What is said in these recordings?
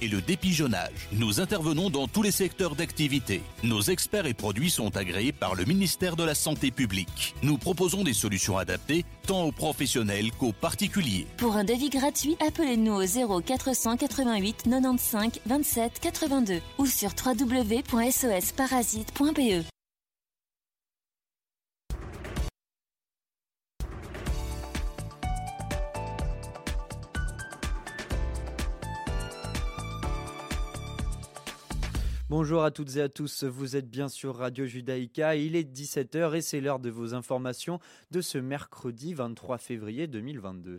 et le dépigeonnage. Nous intervenons dans tous les secteurs d'activité. Nos experts et produits sont agréés par le ministère de la Santé publique. Nous proposons des solutions adaptées tant aux professionnels qu'aux particuliers. Pour un devis gratuit, appelez-nous au 0 488 95 27 82 ou sur www.sosparasite.be. Bonjour à toutes et à tous, vous êtes bien sur Radio Judaïka, il est 17h et c'est l'heure de vos informations de ce mercredi 23 février 2022.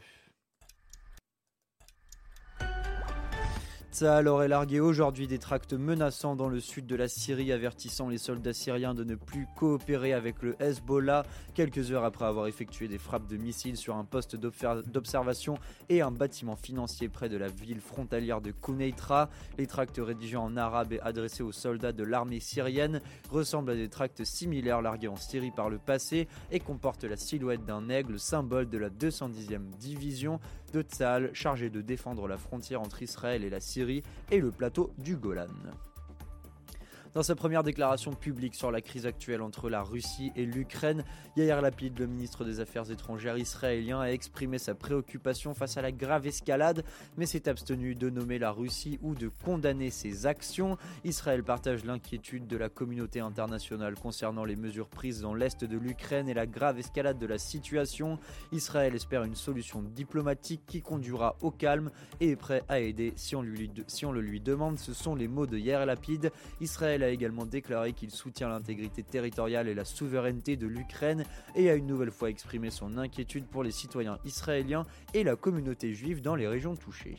Tsahal aurait largué aujourd'hui des tracts menaçants dans le sud de la Syrie, avertissant les soldats syriens de ne plus coopérer avec le Hezbollah, quelques heures après avoir effectué des frappes de missiles sur un poste d'observation et un bâtiment financier près de la ville frontalière de Kuneitra. Les tracts rédigés en arabe et adressés aux soldats de l'armée syrienne ressemblent à des tracts similaires largués en Syrie par le passé et comportent la silhouette d'un aigle, symbole de la 210e division de Tzal, chargé de défendre la frontière entre Israël et la Syrie et le plateau du Golan. Dans sa première déclaration publique sur la crise actuelle entre la Russie et l'Ukraine, Yair Lapid, le ministre des Affaires étrangères israélien, a exprimé sa préoccupation face à la grave escalade, mais s'est abstenu de nommer la Russie ou de condamner ses actions. Israël partage l'inquiétude de la communauté internationale concernant les mesures prises dans l'est de l'Ukraine et la grave escalade de la situation. Israël espère une solution diplomatique qui conduira au calme et est prêt à aider si on, le lui demande. Ce sont les mots de Yair Lapid. Israël a également déclaré qu'il soutient l'intégrité territoriale et la souveraineté de l'Ukraine et a une nouvelle fois exprimé son inquiétude pour les citoyens israéliens et la communauté juive dans les régions touchées.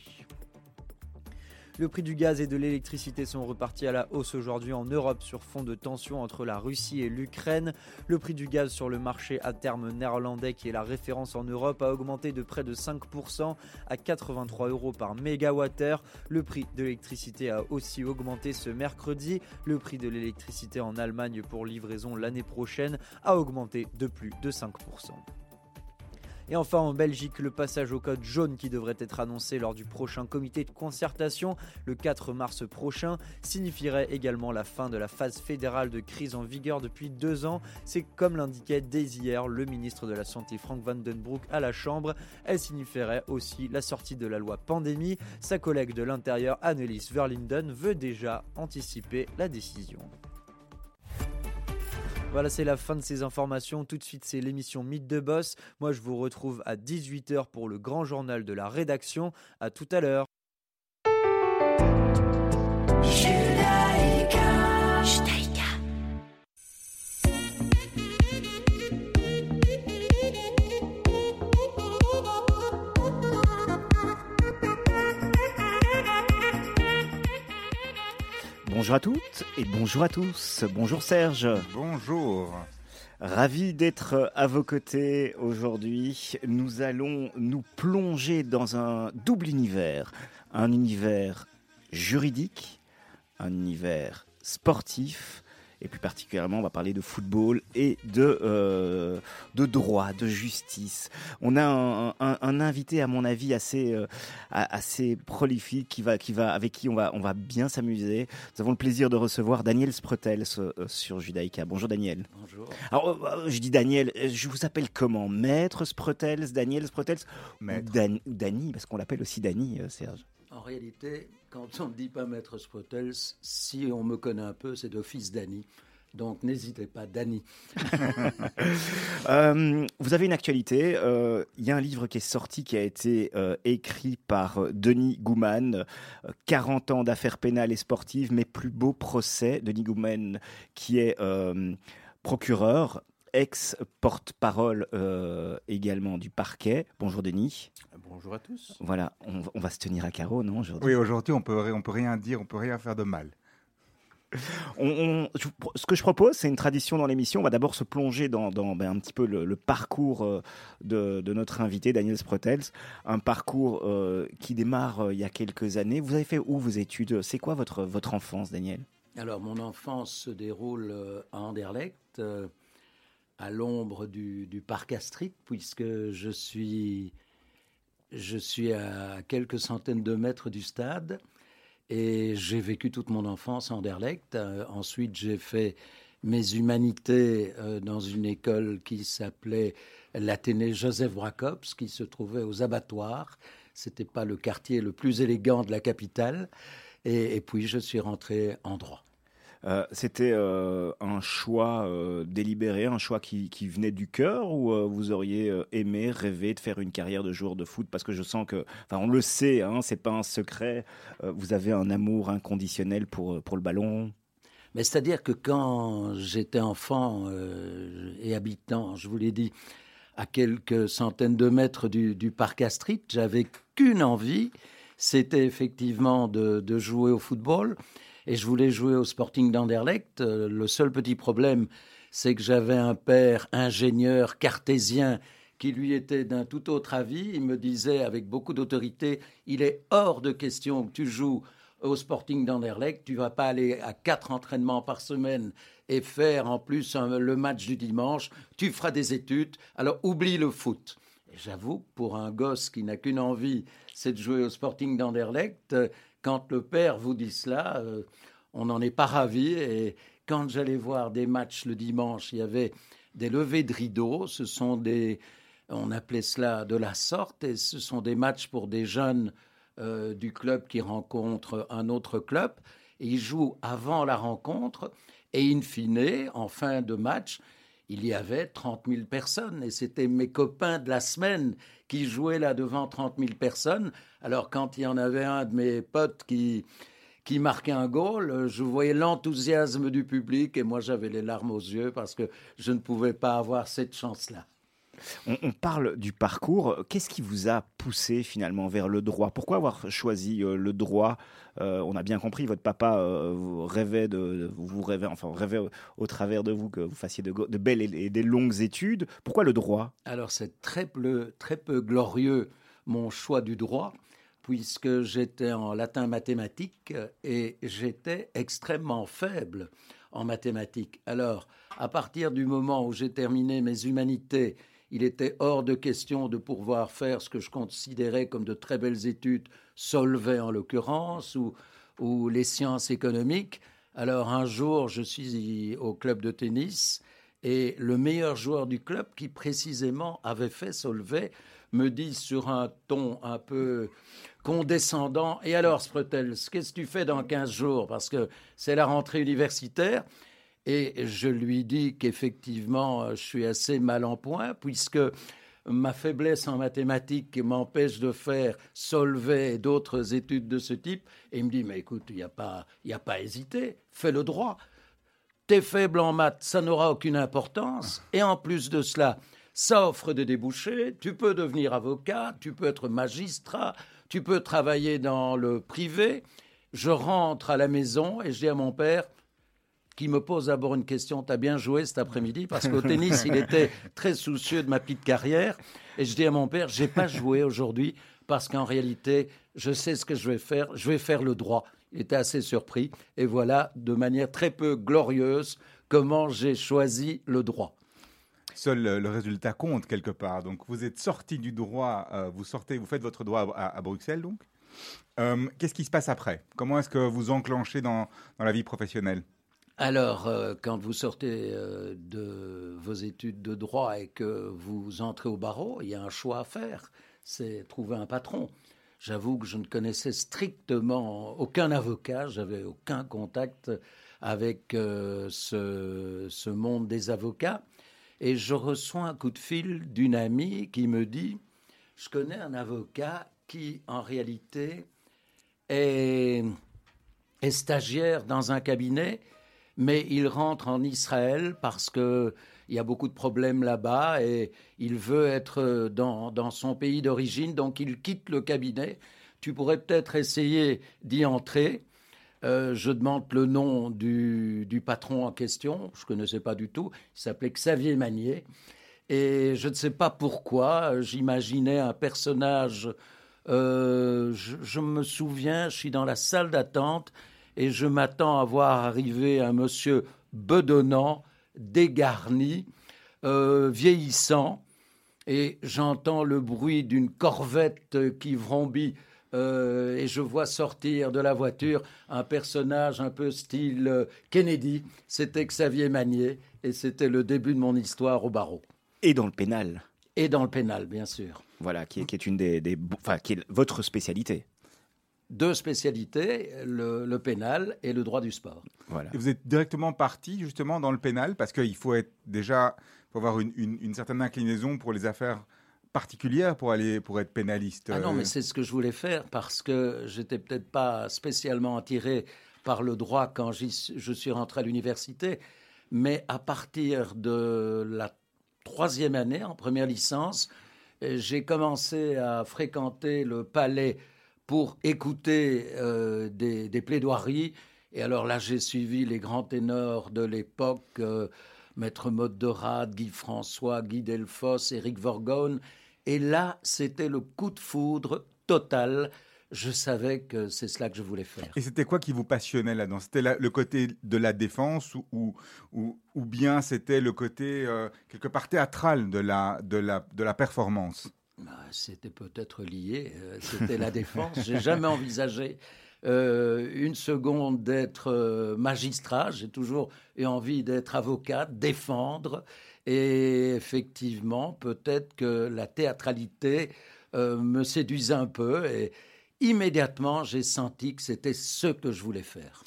Le prix du gaz et de l'électricité sont repartis à la hausse aujourd'hui en Europe sur fond de tension entre la Russie et l'Ukraine. Le prix du gaz sur le marché à terme néerlandais, qui est la référence en Europe, a augmenté de près de 5% à 83 euros par mégawattheure. Le prix de l'électricité a aussi augmenté ce mercredi. Le prix de l'électricité en Allemagne pour livraison l'année prochaine a augmenté de plus de 5%. Et enfin en Belgique, le passage au code jaune qui devrait être annoncé lors du prochain comité de concertation le 4 mars prochain signifierait également la fin de la phase fédérale de crise en vigueur depuis deux ans. C'est comme l'indiquait dès hier le ministre de la Santé Frank Vandenbroek à la Chambre. Elle signifierait aussi la sortie de la loi pandémie. Sa collègue de l'Intérieur Annelies Verlinden veut déjà anticiper la décision. Voilà, c'est la fin de ces informations. Tout de suite, c'est l'émission Mythe de Boss. Moi, je vous retrouve à 18h pour le grand journal de la rédaction. À tout à l'heure. Bonjour à toutes et bonjour à tous. Bonjour Serge. Bonjour. Ravi d'être à vos côtés aujourd'hui. Nous allons nous plonger dans un double univers. Un univers juridique, un univers sportif et plus particulièrement on va parler de football et de, euh, de droit, de justice. On a un, un, un invité à mon avis assez, euh, assez prolifique qui va, qui va, avec qui on va, on va bien s'amuser. Nous avons le plaisir de recevoir Daniel Sprotels euh, sur Judaïka. Bonjour Daniel. Bonjour. Alors je dis Daniel, je vous appelle comment? Maître Sprotels, Daniel Sprotels Maître. Dan, Dany, parce qu'on l'appelle aussi Dany, Serge. En réalité, quand on ne dit pas Maître Sprotels, si on me connaît un peu, c'est d'office Dany. Donc n'hésitez pas, Dany. euh, vous avez une actualité. Il euh, y a un livre qui est sorti, qui a été euh, écrit par Denis Gouman. 40 ans d'affaires pénales et sportives, mes plus beaux procès. Denis Gouman, qui est euh, procureur, ex-porte-parole également du parquet. Bonjour Denis. Bonjour à tous. Voilà, on, on va se tenir à carreau, non aujourd'hui? Oui, aujourd'hui on peut, on peut rien dire, on peut rien faire de mal. On, on, ce que je propose, c'est une tradition dans l'émission. On va d'abord se plonger dans, dans ben, un petit peu le, le parcours euh, de, de, notre invité, Daniel Sprotels. Un parcours euh, qui démarre euh, il y a quelques années. Vous avez fait où vos études? C'est quoi votre, votre enfance, Daniel? Alors, mon enfance se déroule à Anderlecht, à l'ombre du, parc Astrid, puisque je suis, je suis à quelques centaines de mètres du stade. Et j'ai vécu toute mon enfance à Anderlecht. Euh, ensuite, j'ai fait mes humanités euh, dans une école qui s'appelait l'Athénée Joseph Brakops, qui se trouvait aux abattoirs. C'était pas le quartier le plus élégant de la capitale. Et puis, je suis rentré en droit. Euh, C'était euh, un choix euh, délibéré, un choix qui, venait du cœur ou vous auriez aimé, rêvé de faire une carrière de joueur de foot? Parce que je sens que, enfin, on le sait, hein, c'est pas un secret. vous avez un amour inconditionnel pour, pour le ballon? Mais c'est-à-dire que quand j'étais enfant et habitant, je vous l'ai dit, à quelques centaines de mètres du, parc Astrid, j'avais qu'une envie, c'était effectivement de jouer au football. Et je voulais jouer au Sporting d'Anderlecht. Euh, Le seul petit problème, c'est que j'avais un père ingénieur cartésien qui lui était d'un tout autre avis. Il me disait avec beaucoup d'autorité, il est hors de question que tu joues au Sporting d'Anderlecht, tu vas pas aller à quatre entraînements par semaine et faire en plus le match du dimanche, tu feras des études, alors oublie le foot. J'avoue, pour un gosse qui n'a qu'une envie, c'est de jouer au Sporting d'Anderlecht, euh, quand le père vous dit cela, euh, on n'en est pas ravi. Et quand j'allais voir des matchs le dimanche, il y avait des levées de rideaux, ce sont des, on appelait cela de la sorte, et ce sont des matchs pour des jeunes euh, du club qui rencontrent un autre club. Et ils jouent avant la rencontre, et in fine, en fin de match, il y avait 30 000 personnes, et c'était mes copains de la semaine qui jouaient là devant 30 000 personnes. Alors quand il y en avait un de mes potes qui, qui marquait un goal, euh, je voyais l'enthousiasme du public, et moi j'avais les larmes aux yeux parce que je ne pouvais pas avoir cette chance-là. On, parle du parcours. Qu'est-ce qui vous a poussé finalement vers le droit? Pourquoi avoir choisi euh, le droit? Euh, On a bien compris, votre papa euh, rêvait de, vous rêvait, enfin rêvait au, travers de vous que vous fassiez de belles et, et des longues études. Pourquoi le droit? Alors c'est très peu, très peu glorieux mon choix du droit, puisque j'étais en latin mathématique et j'étais extrêmement faible en mathématiques. Alors, à partir du moment où j'ai terminé mes humanités, il était hors de question de pouvoir faire ce que je considérais comme de très belles études, Solvay en l'occurrence, ou, les sciences économiques. Alors un jour, je suis au club de tennis et le meilleur joueur du club, qui précisément avait fait Solvay, me dit sur un ton un peu condescendant Et alors, Spretel, qu'est-ce que tu fais dans 15 jours? Parce que c'est la rentrée universitaire. Et je lui dis qu'effectivement, je suis assez mal en point, puisque ma faiblesse en mathématiques m'empêche de faire Solvay et d'autres études de ce type. Et il me dit, mais écoute, il n'y a, pas- y a pas à hésiter, fais le droit. T'es faible en maths, ça n'aura aucune importance. Et en plus de cela, ça offre des débouchés. Tu peux devenir avocat, tu peux être magistrat, tu peux travailler dans le privé. Je rentre à la maison et je dis à mon père, qui me pose d'abord une question. T'as bien joué cet après-midi parce qu'au tennis, il était très soucieux de ma petite carrière. Et je dis à mon père, j'ai pas joué aujourd'hui parce qu'en réalité, je sais ce que je vais faire. Je vais faire le droit. Il était assez surpris. Et voilà, de manière très peu glorieuse, comment j'ai choisi le droit. Seul euh, le résultat compte quelque part. Donc vous êtes sorti du droit, euh, vous sortez, vous faites votre droit à, à Bruxelles donc. Euh, Qu'est-ce qui se passe après? Comment est-ce que vous enclenchez dans, dans la vie professionnelle? Alors, euh, quand vous sortez euh, de vos études de droit et que vous entrez au barreau, il y a un choix à faire. C'est trouver un patron. J'avoue que je ne connaissais strictement aucun avocat, j'avais aucun contact avec euh, ce, monde des avocats. Et je reçois un coup de fil d'une amie qui me dit, je connais un avocat qui, en réalité, est stagiaire dans un cabinet, mais il rentre en Israël parce que il y a beaucoup de problèmes là-bas et il veut être dans, dans son pays d'origine, donc il quitte le cabinet. Tu pourrais peut-être essayer d'y entrer. Euh, je demande le nom du, du patron en question, je ne connaissais pas du tout, il s'appelait Xavier Magnier. Et je ne sais pas pourquoi, j'imaginais un personnage, euh, je, je me souviens, je suis dans la salle d'attente et je m'attends à voir arriver un monsieur bedonnant, dégarni, euh, vieillissant, et j'entends le bruit d'une corvette qui vrombit euh, et je vois sortir de la voiture un personnage un peu style euh, Kennedy. C'était Xavier Magnier et c'était le début de mon histoire au barreau. Et dans le pénal. Et dans le pénal, bien sûr. Voilà, qui est, qui est une des, des enfin, qui est votre spécialité. Deux spécialités, le, le pénal et le droit du sport. Voilà. Et vous êtes directement parti justement dans le pénal parce qu'il faut être déjà, faut avoir une, une- une certaine inclinaison pour les affaires particulières pour aller pour être pénaliste. Ah non, euh. mais c'est ce que je voulais faire parce que j'étais peut-être pas spécialement attiré par le droit quand je suis rentré à l'université, mais à partir de la troisième année, en première licence, j'ai commencé à fréquenter le palais pour écouter euh, des, plaidoiries. Et alors là, j'ai suivi les grands ténors de l'époque, euh, Maître Mode de Rade, Guy François, Guy Delfosse, Éric Vorgone. Et là, c'était le coup de foudre total. Je savais que c'est cela que je voulais faire. Et c'était quoi qui vous passionnait là-dedans? C'était le côté de la défense ou, ou, ou, bien c'était le côté euh, quelque part théâtral de la, de la, de la performance? C'était peut-être lié. euh, C'était la défense. J'ai jamais envisagé euh, une seconde d'être euh, magistrat. J'ai toujours eu envie d'être avocat, défendre. Et effectivement, peut-être que la théâtralité me séduisait un peu. Et immédiatement, j'ai senti que c'était ce que je voulais faire.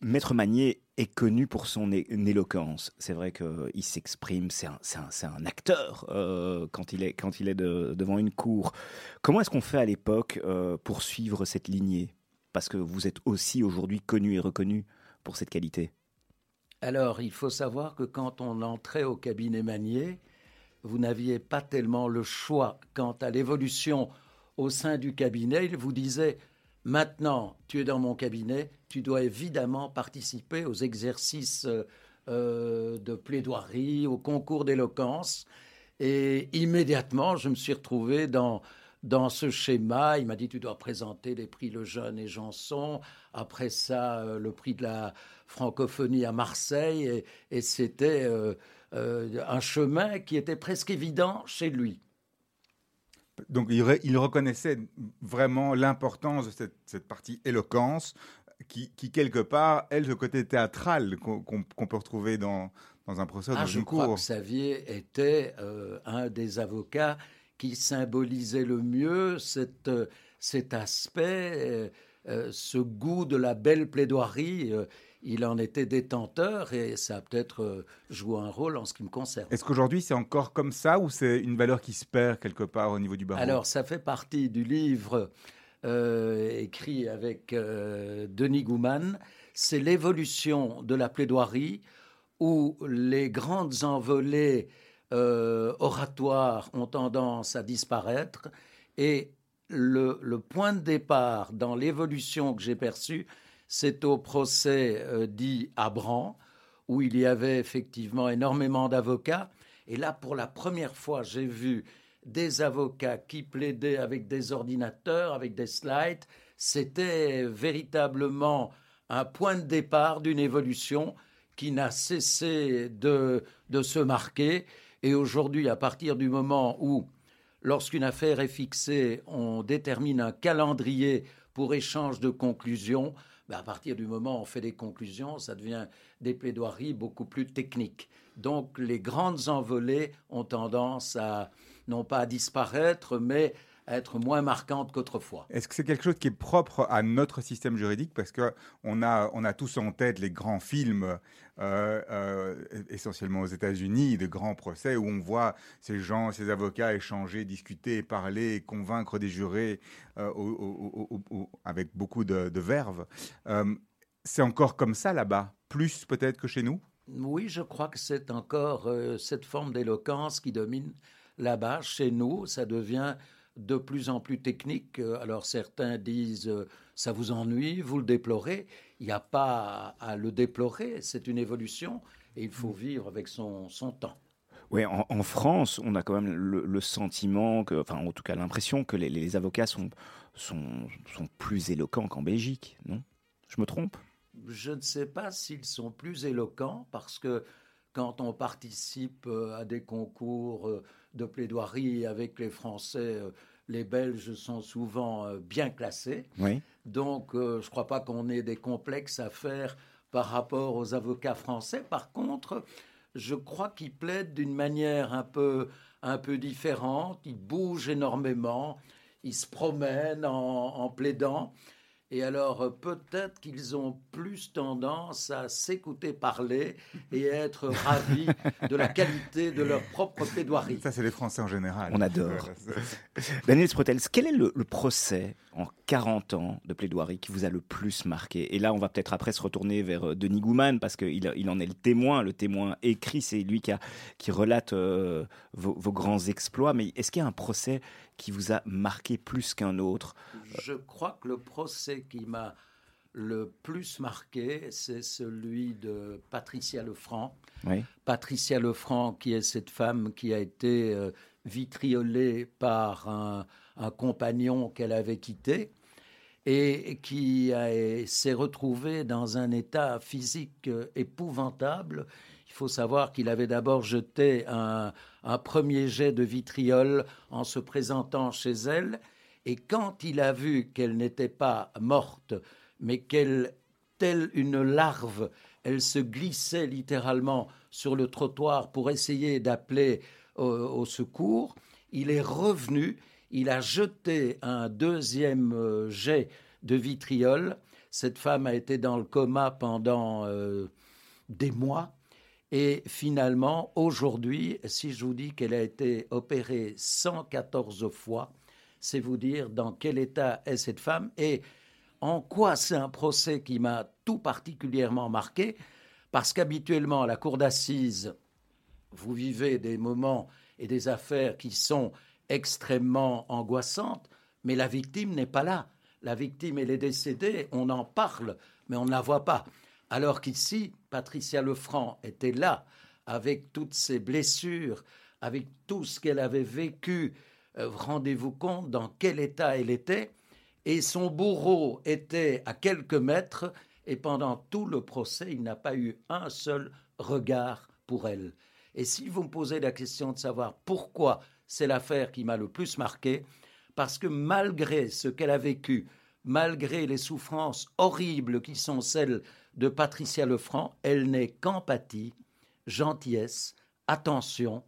Maître Magnier est connu pour son éloquence. C'est vrai qu'il s'exprime, c'est un, acteur euh, quand il est, devant une cour. Comment est-ce qu'on fait à l'époque euh, pour suivre cette lignée? Parce que vous êtes aussi aujourd'hui connu et reconnu pour cette qualité. Alors, il faut savoir que quand on entrait au cabinet Manier, vous n'aviez pas tellement le choix quant à l'évolution au sein du cabinet. Il vous disait maintenant, tu es dans mon cabinet, tu dois évidemment participer aux exercices euh, euh, de plaidoirie, au concours d'éloquence. Et immédiatement, je me suis retrouvé dans, dans ce schéma. Il m'a dit, tu dois présenter les prix Lejeune et Janson. Après ça, euh, le prix de la francophonie à Marseille. Et, c'était un chemin qui était presque évident chez lui. Donc il, re- il reconnaissait vraiment l'importance de cette, cette partie éloquence qui, qui, quelque part, elle, ce côté théâtral qu'on peut retrouver dans, dans un procès, Ah, dans je une crois cour. que Xavier était euh, un des avocats qui symbolisait le mieux cette, euh, cet aspect, euh, euh, ce goût de la belle plaidoirie. euh, il en était détenteur et ça a peut-être euh, joué un rôle en ce qui me concerne. Est-ce qu'aujourd'hui c'est encore comme ça ou c'est une valeur qui se perd quelque part au niveau du barreau? Alors, ça fait partie du livre euh, écrit avec euh, Denis Gouman. C'est l'évolution de la plaidoirie où les grandes envolées euh, oratoires ont tendance à disparaître et le, le point de départ dans l'évolution que j'ai perçue, c'est au procès euh, dit à Bran, où il y avait effectivement énormément d'avocats. Et là, pour la première fois, j'ai vu des avocats qui plaidaient avec des ordinateurs, avec des slides. C'était véritablement un point de départ d'une évolution qui n'a cessé de, de se marquer. Et aujourd'hui, à partir du moment où, lorsqu'une affaire est fixée, on détermine un calendrier pour échange de conclusions, à partir du moment où on fait des conclusions, ça devient des plaidoiries beaucoup plus techniques. Donc les grandes envolées ont tendance à, non pas à disparaître, mais être moins marquantes qu'autrefois. Est-ce que c'est quelque chose qui est propre à notre système juridique? Parce qu'on a, on a tous en tête les grands films, euh, euh, essentiellement aux États-Unis, de grands procès où on voit ces gens, ces avocats échanger, discuter, parler, convaincre des jurés euh, au- au- au- au- avec beaucoup de, de verve. C'est encore comme ça là-bas, plus peut-être que chez nous? Oui, je crois que c'est encore euh, cette forme d'éloquence qui domine là-bas. Chez nous, ça devient de plus en plus technique. Euh, Alors certains disent euh, ça vous ennuie, vous le déplorez. Il n'y a pas à, le déplorer, c'est une évolution et il faut vivre avec son, son temps. Oui, en, en France, on a quand même le, le sentiment, que, enfin en tout cas l'impression que les, les avocats sont, sont, sont plus éloquents qu'en Belgique, non? Je me trompe? Je ne sais pas s'ils sont plus éloquents parce que quand on participe euh, à des concours de plaidoirie avec les Français, euh, les Belges sont souvent euh, bien classés. Oui. Donc, euh, je ne crois pas qu'on ait des complexes à faire par rapport aux avocats français. Par contre, je crois qu'ils plaident d'une manière un peu, un peu différente. Ils bougent énormément, ils se promènent en, en plaidant. Et alors, euh, peut-être qu'ils ont plus tendance à s'écouter parler et à être ravis de la qualité de leur propre plaidoirie. Ça, c'est les Français en général. On adore. Daniel Sprotels, quel est le, le, procès en 40 ans de plaidoirie qui vous a le plus marqué? Et là, on va peut-être après se retourner vers euh, Denis Gouman, parce qu'il il en est le témoin, le témoin écrit, c'est lui qui, a, qui relate euh, vos, vos, grands exploits. Mais est-ce qu'il y a un procès qui vous a marqué plus qu'un autre Je crois que le procès qui m'a le plus marqué, c'est celui de Patricia Lefranc. Oui. Patricia Lefranc, qui est cette femme qui a été euh, vitriolée par un, un compagnon qu'elle avait quitté et qui s'est retrouvée dans un état physique euh, épouvantable. Il faut savoir qu'il avait d'abord jeté un, premier jet de vitriol en se présentant chez elle, et quand il a vu qu'elle n'était pas morte, mais qu'elle, telle une larve, elle se glissait littéralement sur le trottoir pour essayer d'appeler au, au, secours, il est revenu, il a jeté un deuxième euh, jet de vitriol. Cette femme a été dans le coma pendant euh, des mois. Et finalement, aujourd'hui, si je vous dis qu'elle a été opérée 114 fois, c'est vous dire dans quel état est cette femme et en quoi c'est un procès qui m'a tout particulièrement marqué, parce qu'habituellement, à la cour d'assises, vous vivez des moments et des affaires qui sont extrêmement angoissantes, mais la victime n'est pas là. La victime, elle est décédée, on en parle, mais on ne la voit pas. Alors qu'ici, Patricia Lefranc était là, avec toutes ses blessures, avec tout ce qu'elle avait vécu. Euh, Rendez-vous compte dans quel état elle était. Et son bourreau était à quelques mètres, et pendant tout le procès, il n'a pas eu un seul regard pour elle. Et si vous me posez la question de savoir pourquoi c'est l'affaire qui m'a le plus marqué, parce que malgré ce qu'elle a vécu, malgré les souffrances horribles qui sont celles de Patricia Lefranc, elle n'est qu'empathie, gentillesse, attention,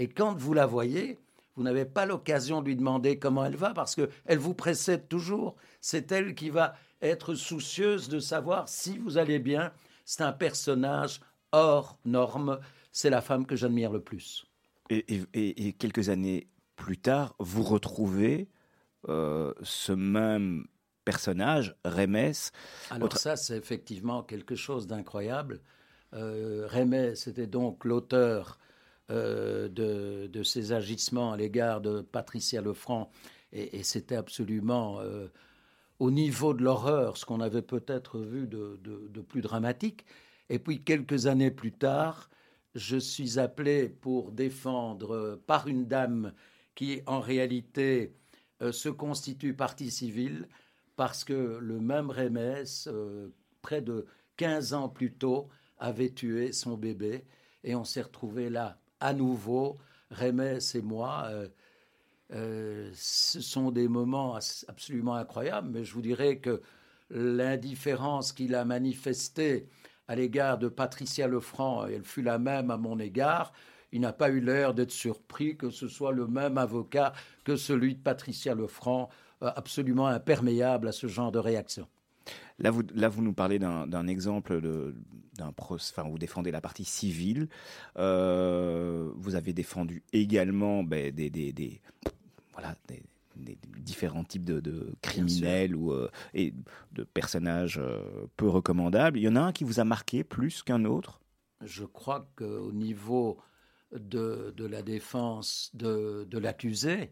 et quand vous la voyez, vous n'avez pas l'occasion de lui demander comment elle va parce qu'elle vous précède toujours. C'est elle qui va être soucieuse de savoir si vous allez bien. C'est un personnage hors norme. C'est la femme que j'admire le plus. Et, quelques années plus tard, vous retrouvez euh, ce même personnage, Rémès. Alors autre... ça, c'est effectivement quelque chose d'incroyable. Euh, Rémès était donc l'auteur euh, de, de, ces agissements à l'égard de Patricia Lefranc, et, et c'était absolument euh, au niveau de l'horreur, ce qu'on avait peut-être vu de, de, de, plus dramatique. Et puis quelques années plus tard, je suis appelé pour défendre par une dame qui en réalité euh, se constitue partie civile parce que le même Rémès, euh, près de 15 ans plus tôt, avait tué son bébé et on s'est retrouvé là à nouveau, Rémès et moi. Euh, euh, ce sont des moments absolument incroyables, mais je vous dirais que l'indifférence qu'il a manifestée à l'égard de Patricia Lefranc, elle fut la même à mon égard. Il n'a pas eu l'air d'être surpris que ce soit le même avocat que celui de Patricia Lefranc, absolument imperméable à ce genre de réaction. Là vous, là, vous nous parlez d'un exemple d'un enfin, vous défendez la partie civile. Euh, vous avez défendu également ben, des, des, des, voilà, des, des, différents types de, de criminels ou euh, et de personnages euh, peu recommandables. Il y en a un qui vous a marqué plus qu'un autre? Je crois qu'au niveau de, de, la défense de, de l'accusé,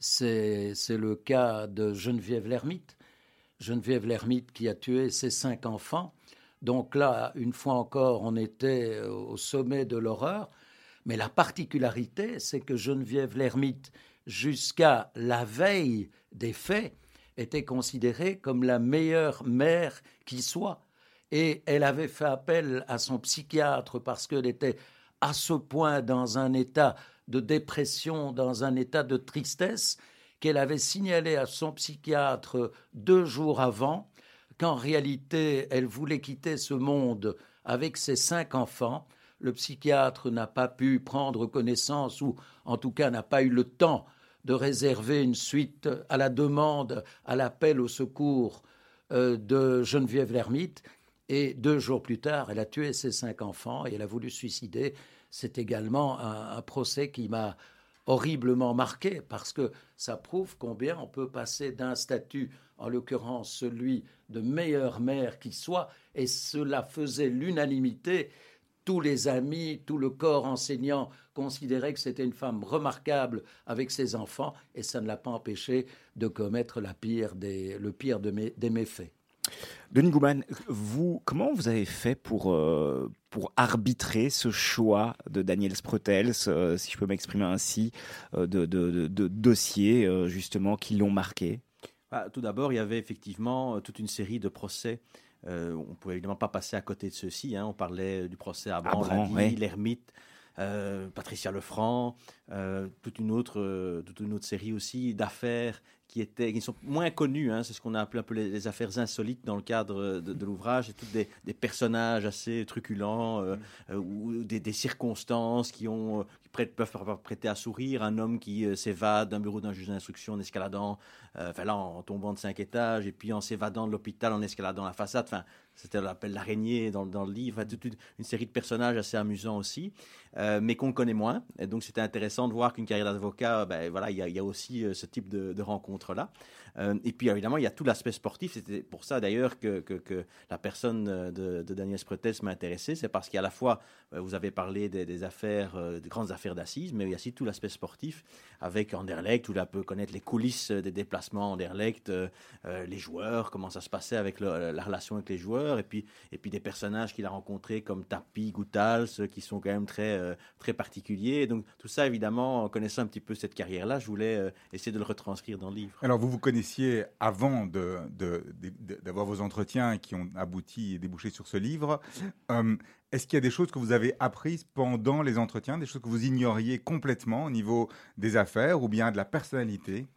c'est le cas de Geneviève Lermite. Geneviève Lermite qui a tué ses cinq enfants. Donc là, une fois encore, on était au sommet de l'horreur. Mais la particularité, c'est que Geneviève Lermite, jusqu'à la veille des faits, était considérée comme la meilleure mère qui soit. Et elle avait fait appel à son psychiatre parce qu'elle était à ce point dans un état de dépression, dans un état de tristesse, qu'elle avait signalé à son psychiatre deux jours avant qu'en réalité, elle voulait quitter ce monde avec ses cinq enfants. Le psychiatre n'a pas pu prendre connaissance, ou en tout cas n'a pas eu le temps de réserver une suite à la demande, à l'appel au secours euh, de Geneviève Lermite. Et deux jours plus tard, elle a tué ses cinq enfants et elle a voulu suicider. C'est également un, procès qui m'a horriblement marqué parce que ça prouve combien on peut passer d'un statut, en l'occurrence celui de meilleure mère qui soit, et cela faisait l'unanimité. Tous les amis, tout le corps enseignant considérait que c'était une femme remarquable avec ses enfants, et ça ne l'a pas empêché de commettre la pire des, le pire des méfaits. Denis Gouman, vous, comment vous avez fait pour, euh, pour arbitrer ce choix de Daniel Sprotels, euh, si je peux m'exprimer ainsi, euh, de, de, dossiers justement qui l'ont marqué ah, Tout d'abord, il y avait effectivement toute une série de procès. on ne pouvait évidemment pas passer à côté de ceux-ci. Hein. On parlait du procès à Bran, l'ermite. Patricia Lefranc, toute, une autre, toute une autre série aussi d'affaires qui, étaient, qui sont moins connus. Hein, c'est ce qu'on a appelé un peu les, affaires insolites dans le cadre de, l'ouvrage. Et tous des, personnages assez truculents euh, euh, ou des, circonstances qui, ont, peuvent prêter à sourire. Un homme qui euh, s'évade d'un bureau d'un juge d'instruction en escaladant, enfin là, en tombant de cinq étages, et puis en s'évadant de l'hôpital en escaladant la façade. Enfin, c'était l'appel l'araignée dans, dans, le livre. toute une, série de personnages assez amusants aussi, mais qu'on connaît moins. Et donc, c'était intéressant de voir qu'une carrière d'avocat, ben, voilà, il y, a aussi ce type de, de rencontres là euh, et puis évidemment, il y a tout l'aspect sportif. C'était pour ça d'ailleurs que, la personne de, Daniel Spretes m'a intéressé. C'est parce qu'à la fois, euh, vous avez parlé des, affaires, euh, des grandes affaires d'assises, mais il y a aussi tout l'aspect sportif avec Anderlecht, où on peut connaître les coulisses des déplacements Anderlecht, les joueurs, comment ça se passait avec la relation avec les joueurs, et puis, et puis des personnages qu'il a rencontrés comme Tapi, Goutals, qui sont quand même très, très particuliers. donc tout ça, évidemment, en connaissant un petit peu cette carrière-là, je voulais essayer de le retranscrire dans le livre. Alors vous vous connaissez avant d'avoir de, de, vos entretiens qui ont abouti et débouché sur ce livre. Euh, est-ce qu'il y a des choses que vous avez apprises pendant les entretiens, des choses que vous ignoriez complètement au niveau des affaires ou bien de la personnalité?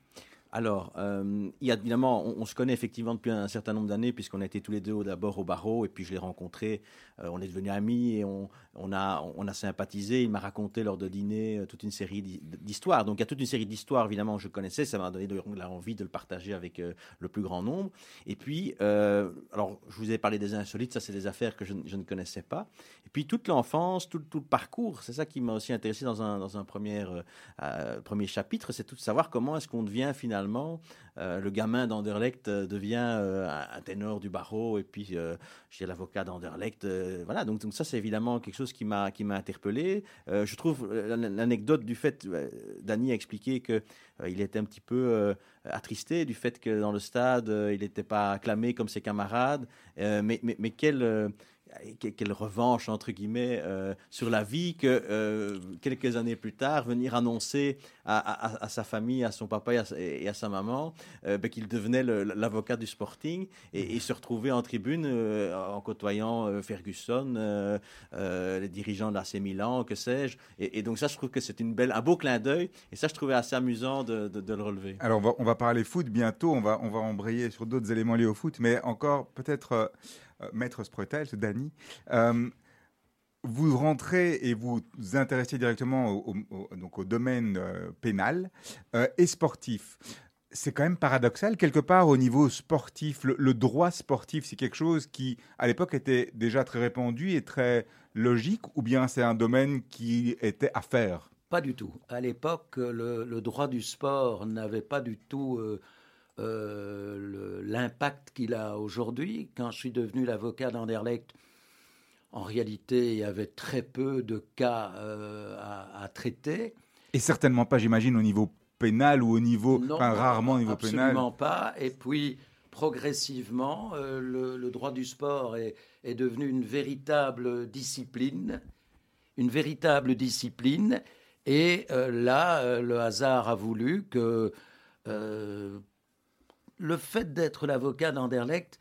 Alors, euh, il y a, évidemment, on, se connaît effectivement depuis un certain nombre d'années, puisqu'on a été tous les deux d'abord au barreau, et puis je l'ai rencontré, euh, on est devenus amis, et on, a, sympathisé. Il m'a raconté lors de dîner euh, toute une série d'histoires. Donc, il y a toute une série d'histoires, évidemment, je connaissais, ça m'a donné de, envie de le partager avec le plus grand nombre. Et puis, alors, je vous ai parlé des insolites, ça, c'est des affaires que je, ne connaissais pas. Et puis, toute l'enfance, tout, le parcours, c'est ça qui m'a aussi intéressé dans un, dans un premier, premier chapitre, c'est tout de savoir comment est-ce qu'on devient finalement euh, le gamin d'Anderlecht euh, devient euh, un ténor du barreau et puis j'ai l'avocat d'Anderlecht. voilà, donc, donc ça c'est évidemment quelque chose qui m'a qui m'a interpellé. je trouve l'anecdote du fait, Dany a expliqué que il était un petit peu attristé du fait que dans le stade il n'était pas acclamé comme ses camarades, mais, mais, mais quel quelle revanche entre guillemets euh, sur la vie que euh, quelques années plus tard venir annoncer à, sa famille, à son papa et à, sa maman euh, ben, qu'il devenait l'avocat du Sporting et, se retrouver en tribune en côtoyant Ferguson, les dirigeants de l'AC Milan, que sais-je. Et, donc ça, je trouve que c'est un beau clin d'œil et ça, je trouvais assez amusant de, le relever. Alors on va, parler foot bientôt, on va, embrayer sur d'autres éléments liés au foot, mais encore peut-être euh, Maître Spretel, Dany. Euh, vous rentrez et vous vous intéressez directement au, donc au domaine euh, pénal et sportif. C'est quand même paradoxal, quelque part au niveau sportif, le, droit sportif, c'est quelque chose qui, à l'époque, était déjà très répandu et très logique, ou bien c'est un domaine qui était à faire? Pas du tout. À l'époque, le, droit du sport n'avait pas du tout euh, l'impact qu'il a aujourd'hui. Quand je suis devenu l'avocat d'Anderlecht, en réalité, il y avait très peu de cas euh, à, traiter. Et certainement pas, j'imagine, au niveau pénal ou au niveau, rarement au niveau pénal. Absolument pas. Et puis, progressivement, euh, le, droit du sport est, est, devenu une véritable discipline, une véritable discipline. Et là, le hasard a voulu que le fait d'être l'avocat d'Anderlecht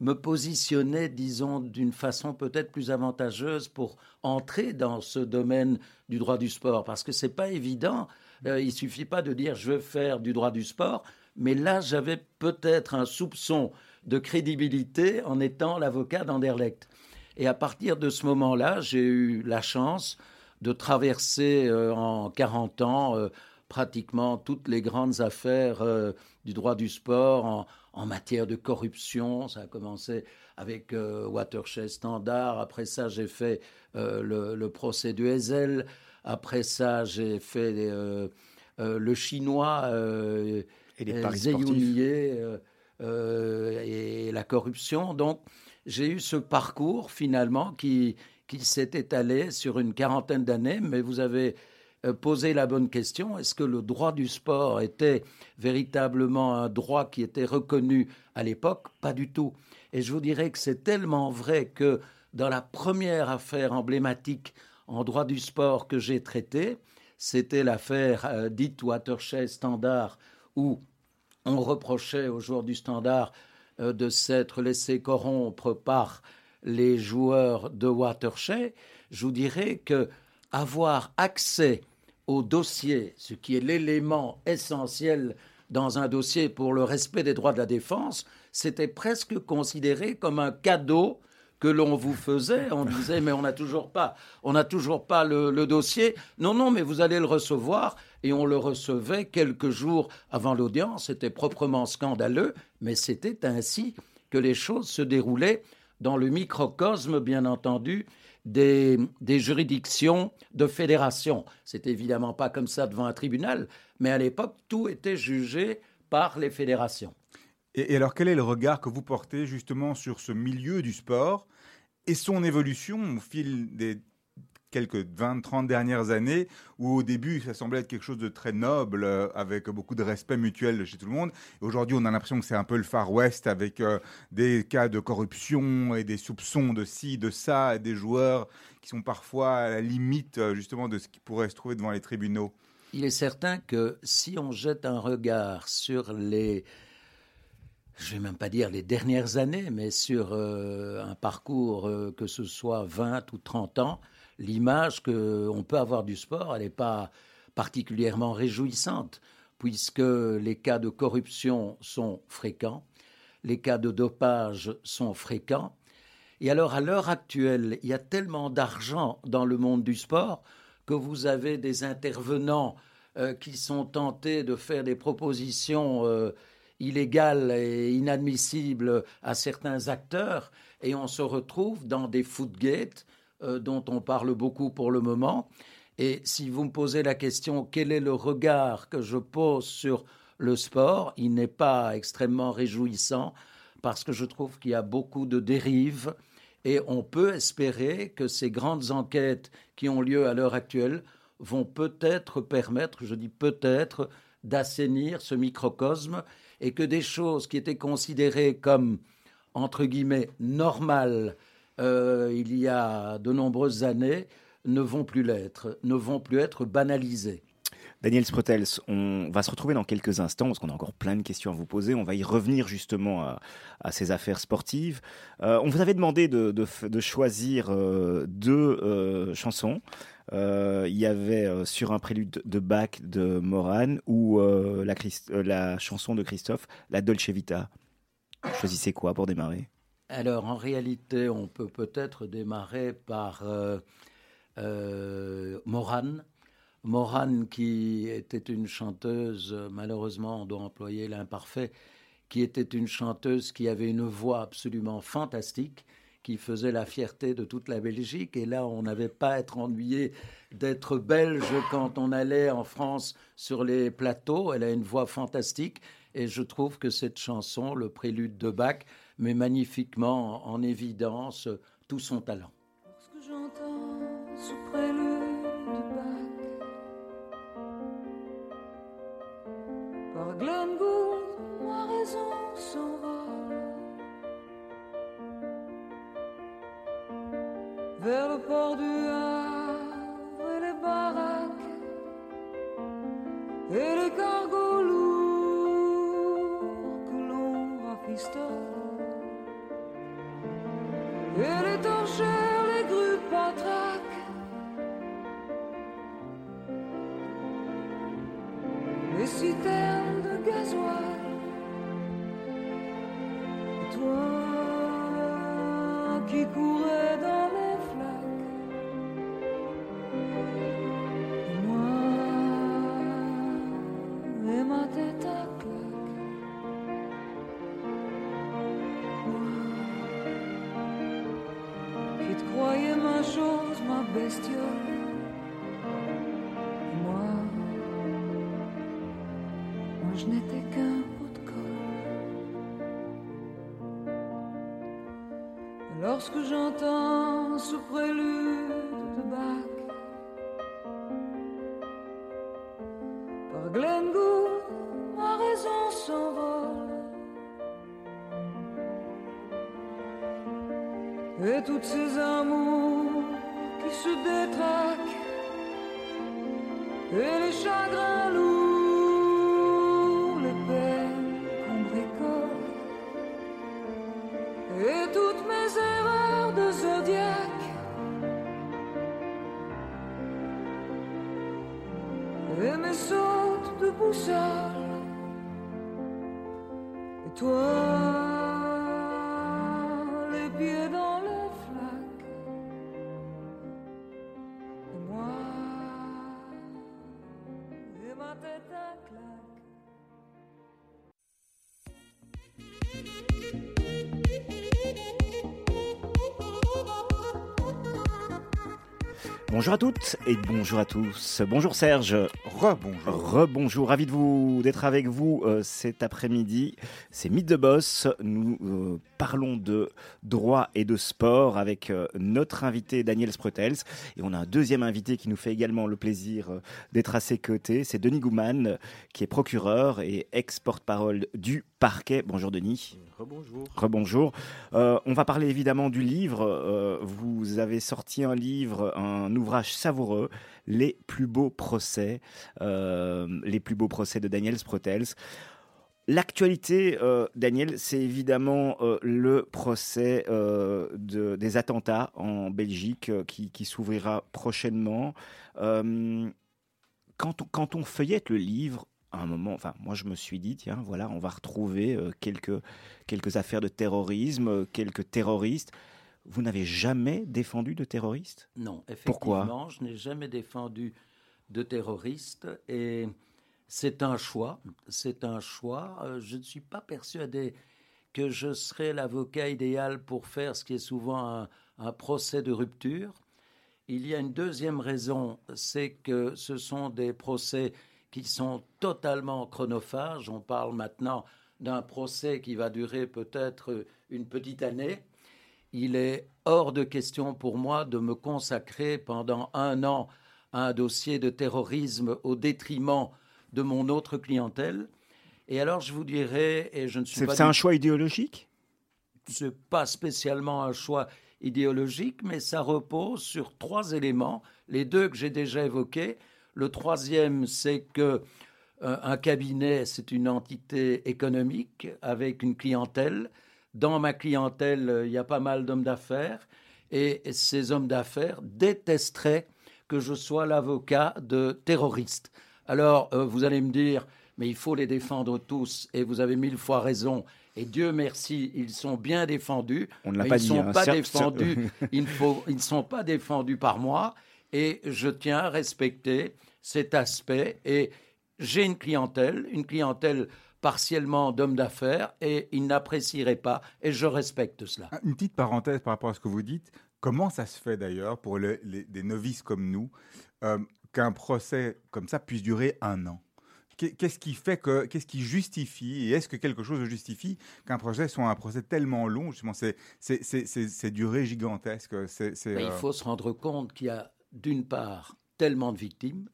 me positionnait, disons, d'une façon peut-être plus avantageuse pour entrer dans ce domaine du droit du sport, parce que c'est pas évident Euh, il suffit pas de dire je veux faire du droit du sport, mais là j'avais peut-être un soupçon de crédibilité en étant l'avocat d'Anderlecht. Et à partir de ce moment-là, j'ai eu la chance de traverser euh, en 40 ans euh, pratiquement toutes les grandes affaires euh, du droit du sport en, en, matière de corruption. Ça a commencé avec Watershed Standard. Après ça, j'ai fait le, le, procès du Hazel. Après ça, j'ai fait le chinois et les paris et la corruption. Donc, j'ai eu ce parcours finalement qui, qui s'est étalé sur une quarantaine d'années, mais vous avez euh, posé la bonne question. Est-ce que le droit du sport était véritablement un droit qui était reconnu à l'époque? Pas du tout. Et je vous dirais que c'est tellement vrai que dans la première affaire emblématique en droit du sport que j'ai traitée, c'était l'affaire euh, dite Watershed Standard, où on reprochait aux joueurs du Standard euh, de s'être laissé corrompre par les joueurs de Watershed, je vous dirais que avoir accès au dossier, ce qui est l'élément essentiel dans un dossier pour le respect des droits de la défense, c'était presque considéré comme un cadeau que l'on vous faisait. On disait mais on n'a toujours pas, on n'a toujours pas le, le, dossier. Non non, mais vous allez le recevoir et on le recevait quelques jours avant l'audience. C'était proprement scandaleux, mais c'était ainsi que les choses se déroulaient dans le microcosme, bien entendu, des, juridictions de fédération. C'est évidemment pas comme ça devant un tribunal, mais à l'époque, tout était jugé par les fédérations. Et, et, alors, quel est le regard que vous portez justement sur ce milieu du sport et son évolution au fil des quelques 20, 30 dernières années, où au début, ça semblait être quelque chose de très noble, euh, avec beaucoup de respect mutuel chez tout le monde. Aujourd'hui, on a l'impression que c'est un peu le Far West, avec euh, des cas de corruption et des soupçons de ci, de ça, et des joueurs qui sont parfois à la limite, euh, justement, de ce qui pourrait se trouver devant les tribunaux. Il est certain que si on jette un regard sur les je ne vais même pas dire les dernières années, mais sur un parcours, que ce soit 20 ou 30 ans, l'image qu'on peut avoir du sport, elle n'est pas particulièrement réjouissante, puisque les cas de corruption sont fréquents, les cas de dopage sont fréquents. Et alors, à l'heure actuelle, il y a tellement d'argent dans le monde du sport que vous avez des intervenants euh, qui sont tentés de faire des propositions euh, illégales et inadmissibles à certains acteurs, et on se retrouve dans des footgates euh, dont on parle beaucoup pour le moment. Et si vous me posez la question quel est le regard que je pose sur le sport, il n'est pas extrêmement réjouissant parce que je trouve qu'il y a beaucoup de dérives et on peut espérer que ces grandes enquêtes qui ont lieu à l'heure actuelle vont peut-être permettre, je dis peut-être, d'assainir ce microcosme et que des choses qui étaient considérées comme, entre guillemets, normales euh, il y a de nombreuses années ne vont plus l'être, ne vont plus être banalisées. Daniel Sprotels, on va se retrouver dans quelques instants parce qu'on a encore plein de questions à vous poser. On va y revenir justement à, ces affaires sportives. Euh, on vous avait demandé de, choisir euh, deux chansons. Il y avait sur un prélude de Bach de Moran ou la, la chanson de Christophe, la Dolce Vita. Choisissez quoi pour démarrer? Alors, en réalité, on peut peut-être démarrer par euh, euh, Morane. Morane, qui était une chanteuse, malheureusement, on doit employer l'imparfait, qui était une chanteuse qui avait une voix absolument fantastique, qui faisait la fierté de toute la Belgique. Et là, on n'avait pas à être ennuyé d'être belge quand on allait en France sur les plateaux. Elle a une voix fantastique. Et je trouve que cette chanson, le prélude de Bach, met magnifiquement en évidence tout son talent. Lorsque j'entends ce prélude de Bach par Glenn Gould, ma raison s'envole vers le port du Havre et les baraques et les cargos lourds que l'on rafistole. Et les torchères, les grues patraques citerne de gasoil. Toi qui courais chose, ma bestiole. Moi, moi je n'étais qu'un pot de colle. Lorsque j'entends ce prélude de Bach par Glengould, ma raison s'envole. Et toutes ces amours se détraquent. Et les chagrins lourds, Bonjour à toutes et bonjour à tous. Bonjour Serge. Rebonjour. Rebonjour, ravi de vous d'être avec vous euh, cet après-midi. C'est Mythe de Boss. Nous euh, parlons de droit et de sport avec euh, notre invité Daniel Sprotels. Et on a un deuxième invité qui nous fait également le plaisir d'être à ses côtés. C'est Denis Gouman, qui est procureur et ex-porte-parole du parquet. Bonjour Denis. Rebonjour. Rebonjour. Euh, on va parler évidemment du livre. Euh, vous avez sorti un livre, un ouvrage savoureux, Les plus beaux procès, euh, les plus beaux procès de Daniel Sprotels. L'actualité, Daniel, c'est évidemment le procès de- des attentats en Belgique qui, s'ouvrira prochainement. Quand, on, quand on feuillette le livre, à un moment, enfin, moi je me suis dit, tiens, voilà, on va retrouver euh, quelques, quelques affaires de terrorisme, euh, quelques terroristes. Vous n'avez jamais défendu de terroristes? Non, Pourquoi? effectivement, je n'ai jamais défendu de terroristes et c'est un choix. C'est un choix. Euh, Je ne suis pas persuadé que je serais l'avocat idéal pour faire ce qui est souvent un, un procès de rupture. Il y a une deuxième raison, c'est que ce sont des procès qui sont totalement chronophages. On parle maintenant d'un procès qui va durer peut-être une petite année il est hors de question pour moi de me consacrer pendant un an à un dossier de terrorisme au détriment de mon autre clientèle. Et alors je vous dirais, et je ne suis C'est pas c'est un choix idéologique? C'est pas spécialement un choix idéologique, mais ça repose sur trois éléments. Les deux que j'ai déjà évoqués. Le troisième, c'est que euh, un cabinet, c'est une entité économique avec une clientèle. Dans ma clientèle, il y a pas mal d'hommes d'affaires, et ces hommes d'affaires détesteraient que je sois l'avocat de terroristes. Alors, euh, vous allez me dire, mais il faut les défendre tous, et vous avez mille fois raison. Et Dieu merci, ils sont bien défendus. On ne l'a pas ils dit, sont hein. pas Certes, défendus. ils, ne faut- ils ne sont pas défendus par moi. Et je tiens à respecter cet aspect. Et j'ai une clientèle, une clientèle partiellement d'hommes d'affaires, et ils n'apprécieraient pas. Et je respecte cela. Ah, Une petite parenthèse par rapport à ce que vous dites. Comment ça se fait d'ailleurs pour les- des novices comme nous euh, qu'un procès comme ça puisse durer un an? Qu'est- Qu'est-ce qui fait que, qu'est-ce qui justifie, et est-ce que quelque chose justifie qu'un procès soit un procès tellement long? Justement, c'est, c'est, c'est, c'est, c'est durée gigantesque. C'est, il euh, faut se rendre compte qu'il y a d'une part tellement de victimes,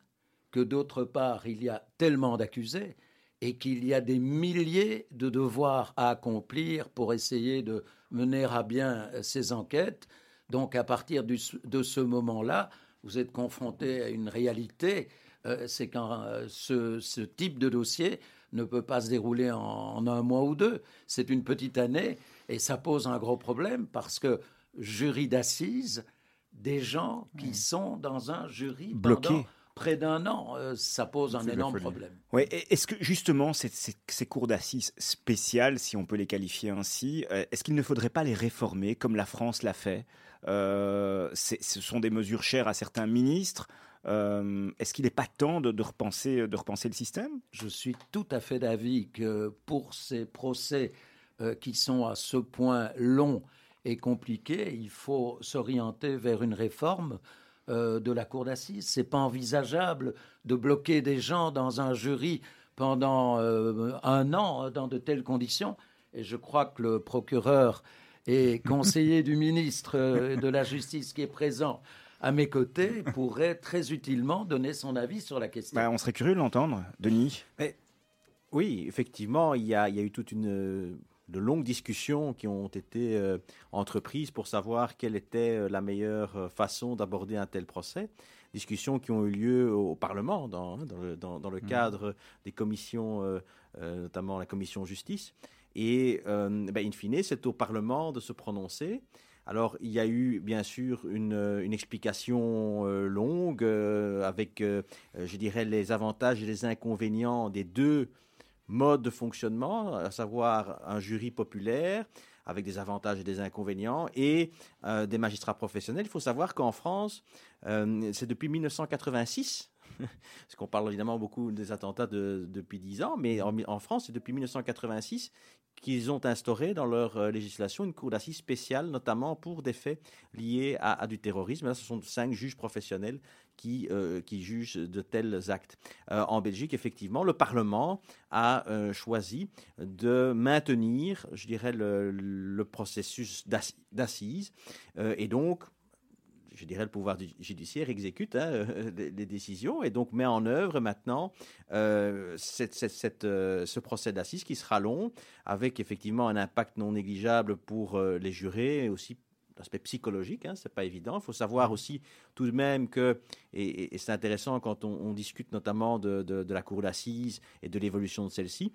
que d'autre part il y a tellement d'accusés, et qu'il y a des milliers de devoirs à accomplir pour essayer de mener à bien euh, ces enquêtes. Donc à partir de ce moment-là, vous êtes confronté à une réalité, euh, c'est quand euh, ce, type de dossier ne peut pas se dérouler en un mois ou deux. C'est une petite année et ça pose un gros problème parce que jury d'assises, des gens qui sont dans un jury pendant près d'un an, euh, ça pose un énorme problème. Ouais, est-ce que justement ces, ces- ces cours d'assises spéciales, si on peut les qualifier ainsi, euh, est-ce qu'il ne faudrait pas les réformer comme la France l'a fait? Euh, Ce sont des mesures chères à certains ministres. Est-ce qu'il n'est pas temps de, de repenser, de repenser le système? Je suis tout à fait d'avis que pour ces procès qui sont à ce point longs et compliqués, il faut s'orienter vers une réforme euh, de la cour d'assises. C'est pas envisageable de bloquer des gens dans un jury pendant euh, un an dans de telles conditions. Et je crois que le procureur et conseiller du ministre euh, de la Justice qui est présent à mes côtés pourrait très utilement donner son avis sur la question. Bah, On serait curieux de l'entendre, Denis. Oui, effectivement, il y a, il y a eu toute une euh, de longues discussions qui ont été euh, entreprises pour savoir quelle était euh, la meilleure euh, façon d'aborder un tel procès. Discussions qui ont eu lieu au Parlement, dans, dans le, dans- dans le cadre des commissions, euh, euh, notamment la commission justice. Et, ben, in fine, c'est au Parlement de se prononcer. Alors, il y a eu, bien sûr, une, une explication euh, longue euh, avec, euh, je dirais, les avantages et les inconvénients des deux modes de fonctionnement, à savoir un jury populaire avec des avantages et des inconvénients, et euh, des magistrats professionnels. Il faut savoir qu'en France, euh, c'est depuis 1986, parce qu'on parle évidemment beaucoup des attentats de- depuis 10 ans, mais en, en France, c'est depuis 1986 qu'ils ont instauré dans leur euh, législation une cour d'assises spéciale, notamment pour des faits liés à, à du terrorisme. Là, ce sont cinq juges professionnels qui, euh, jugent de tels actes. Euh, en Belgique, effectivement, le Parlement a euh, choisi de maintenir, je dirais, le, processus d'assi- d'assises. Euh, et donc, je dirais, le pouvoir judiciaire exécute hein, les, décisions et donc met en œuvre maintenant ce procès d'assises qui sera long, avec effectivement un impact non négligeable pour les jurés et aussi l'aspect psychologique, hein, c'est pas évident. Il faut savoir aussi tout de même que, et, et- et c'est intéressant quand on, on discute notamment de, de- de la cour d'assises et de l'évolution de celle-ci,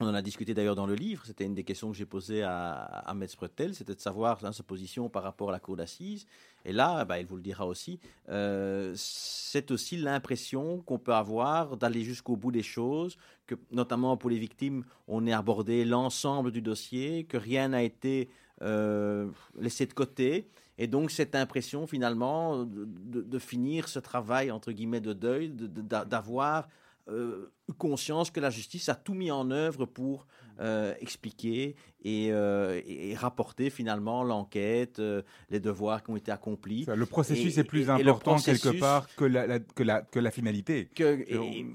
on en a discuté d'ailleurs dans le livre, c'était une des questions que j'ai posées à, à Metz Pretel, c'était de savoir hein, sa position par rapport à la cour d'assises. Et là, bah, il vous le dira aussi, euh, c'est aussi l'impression qu'on peut avoir d'aller jusqu'au bout des choses, que notamment pour les victimes, on ait abordé l'ensemble du dossier, que rien n'a été euh, laissé de côté. Et donc cette impression finalement de, de- de finir ce travail entre guillemets de deuil, de- de- d'avoir euh, eu conscience que la justice a tout mis en œuvre pour euh, expliquer et, euh, et- rapporter finalement l'enquête, euh, les devoirs qui ont été accomplis. Le processus Et- est plus et- important quelque part que la, la- que la, que la finalité.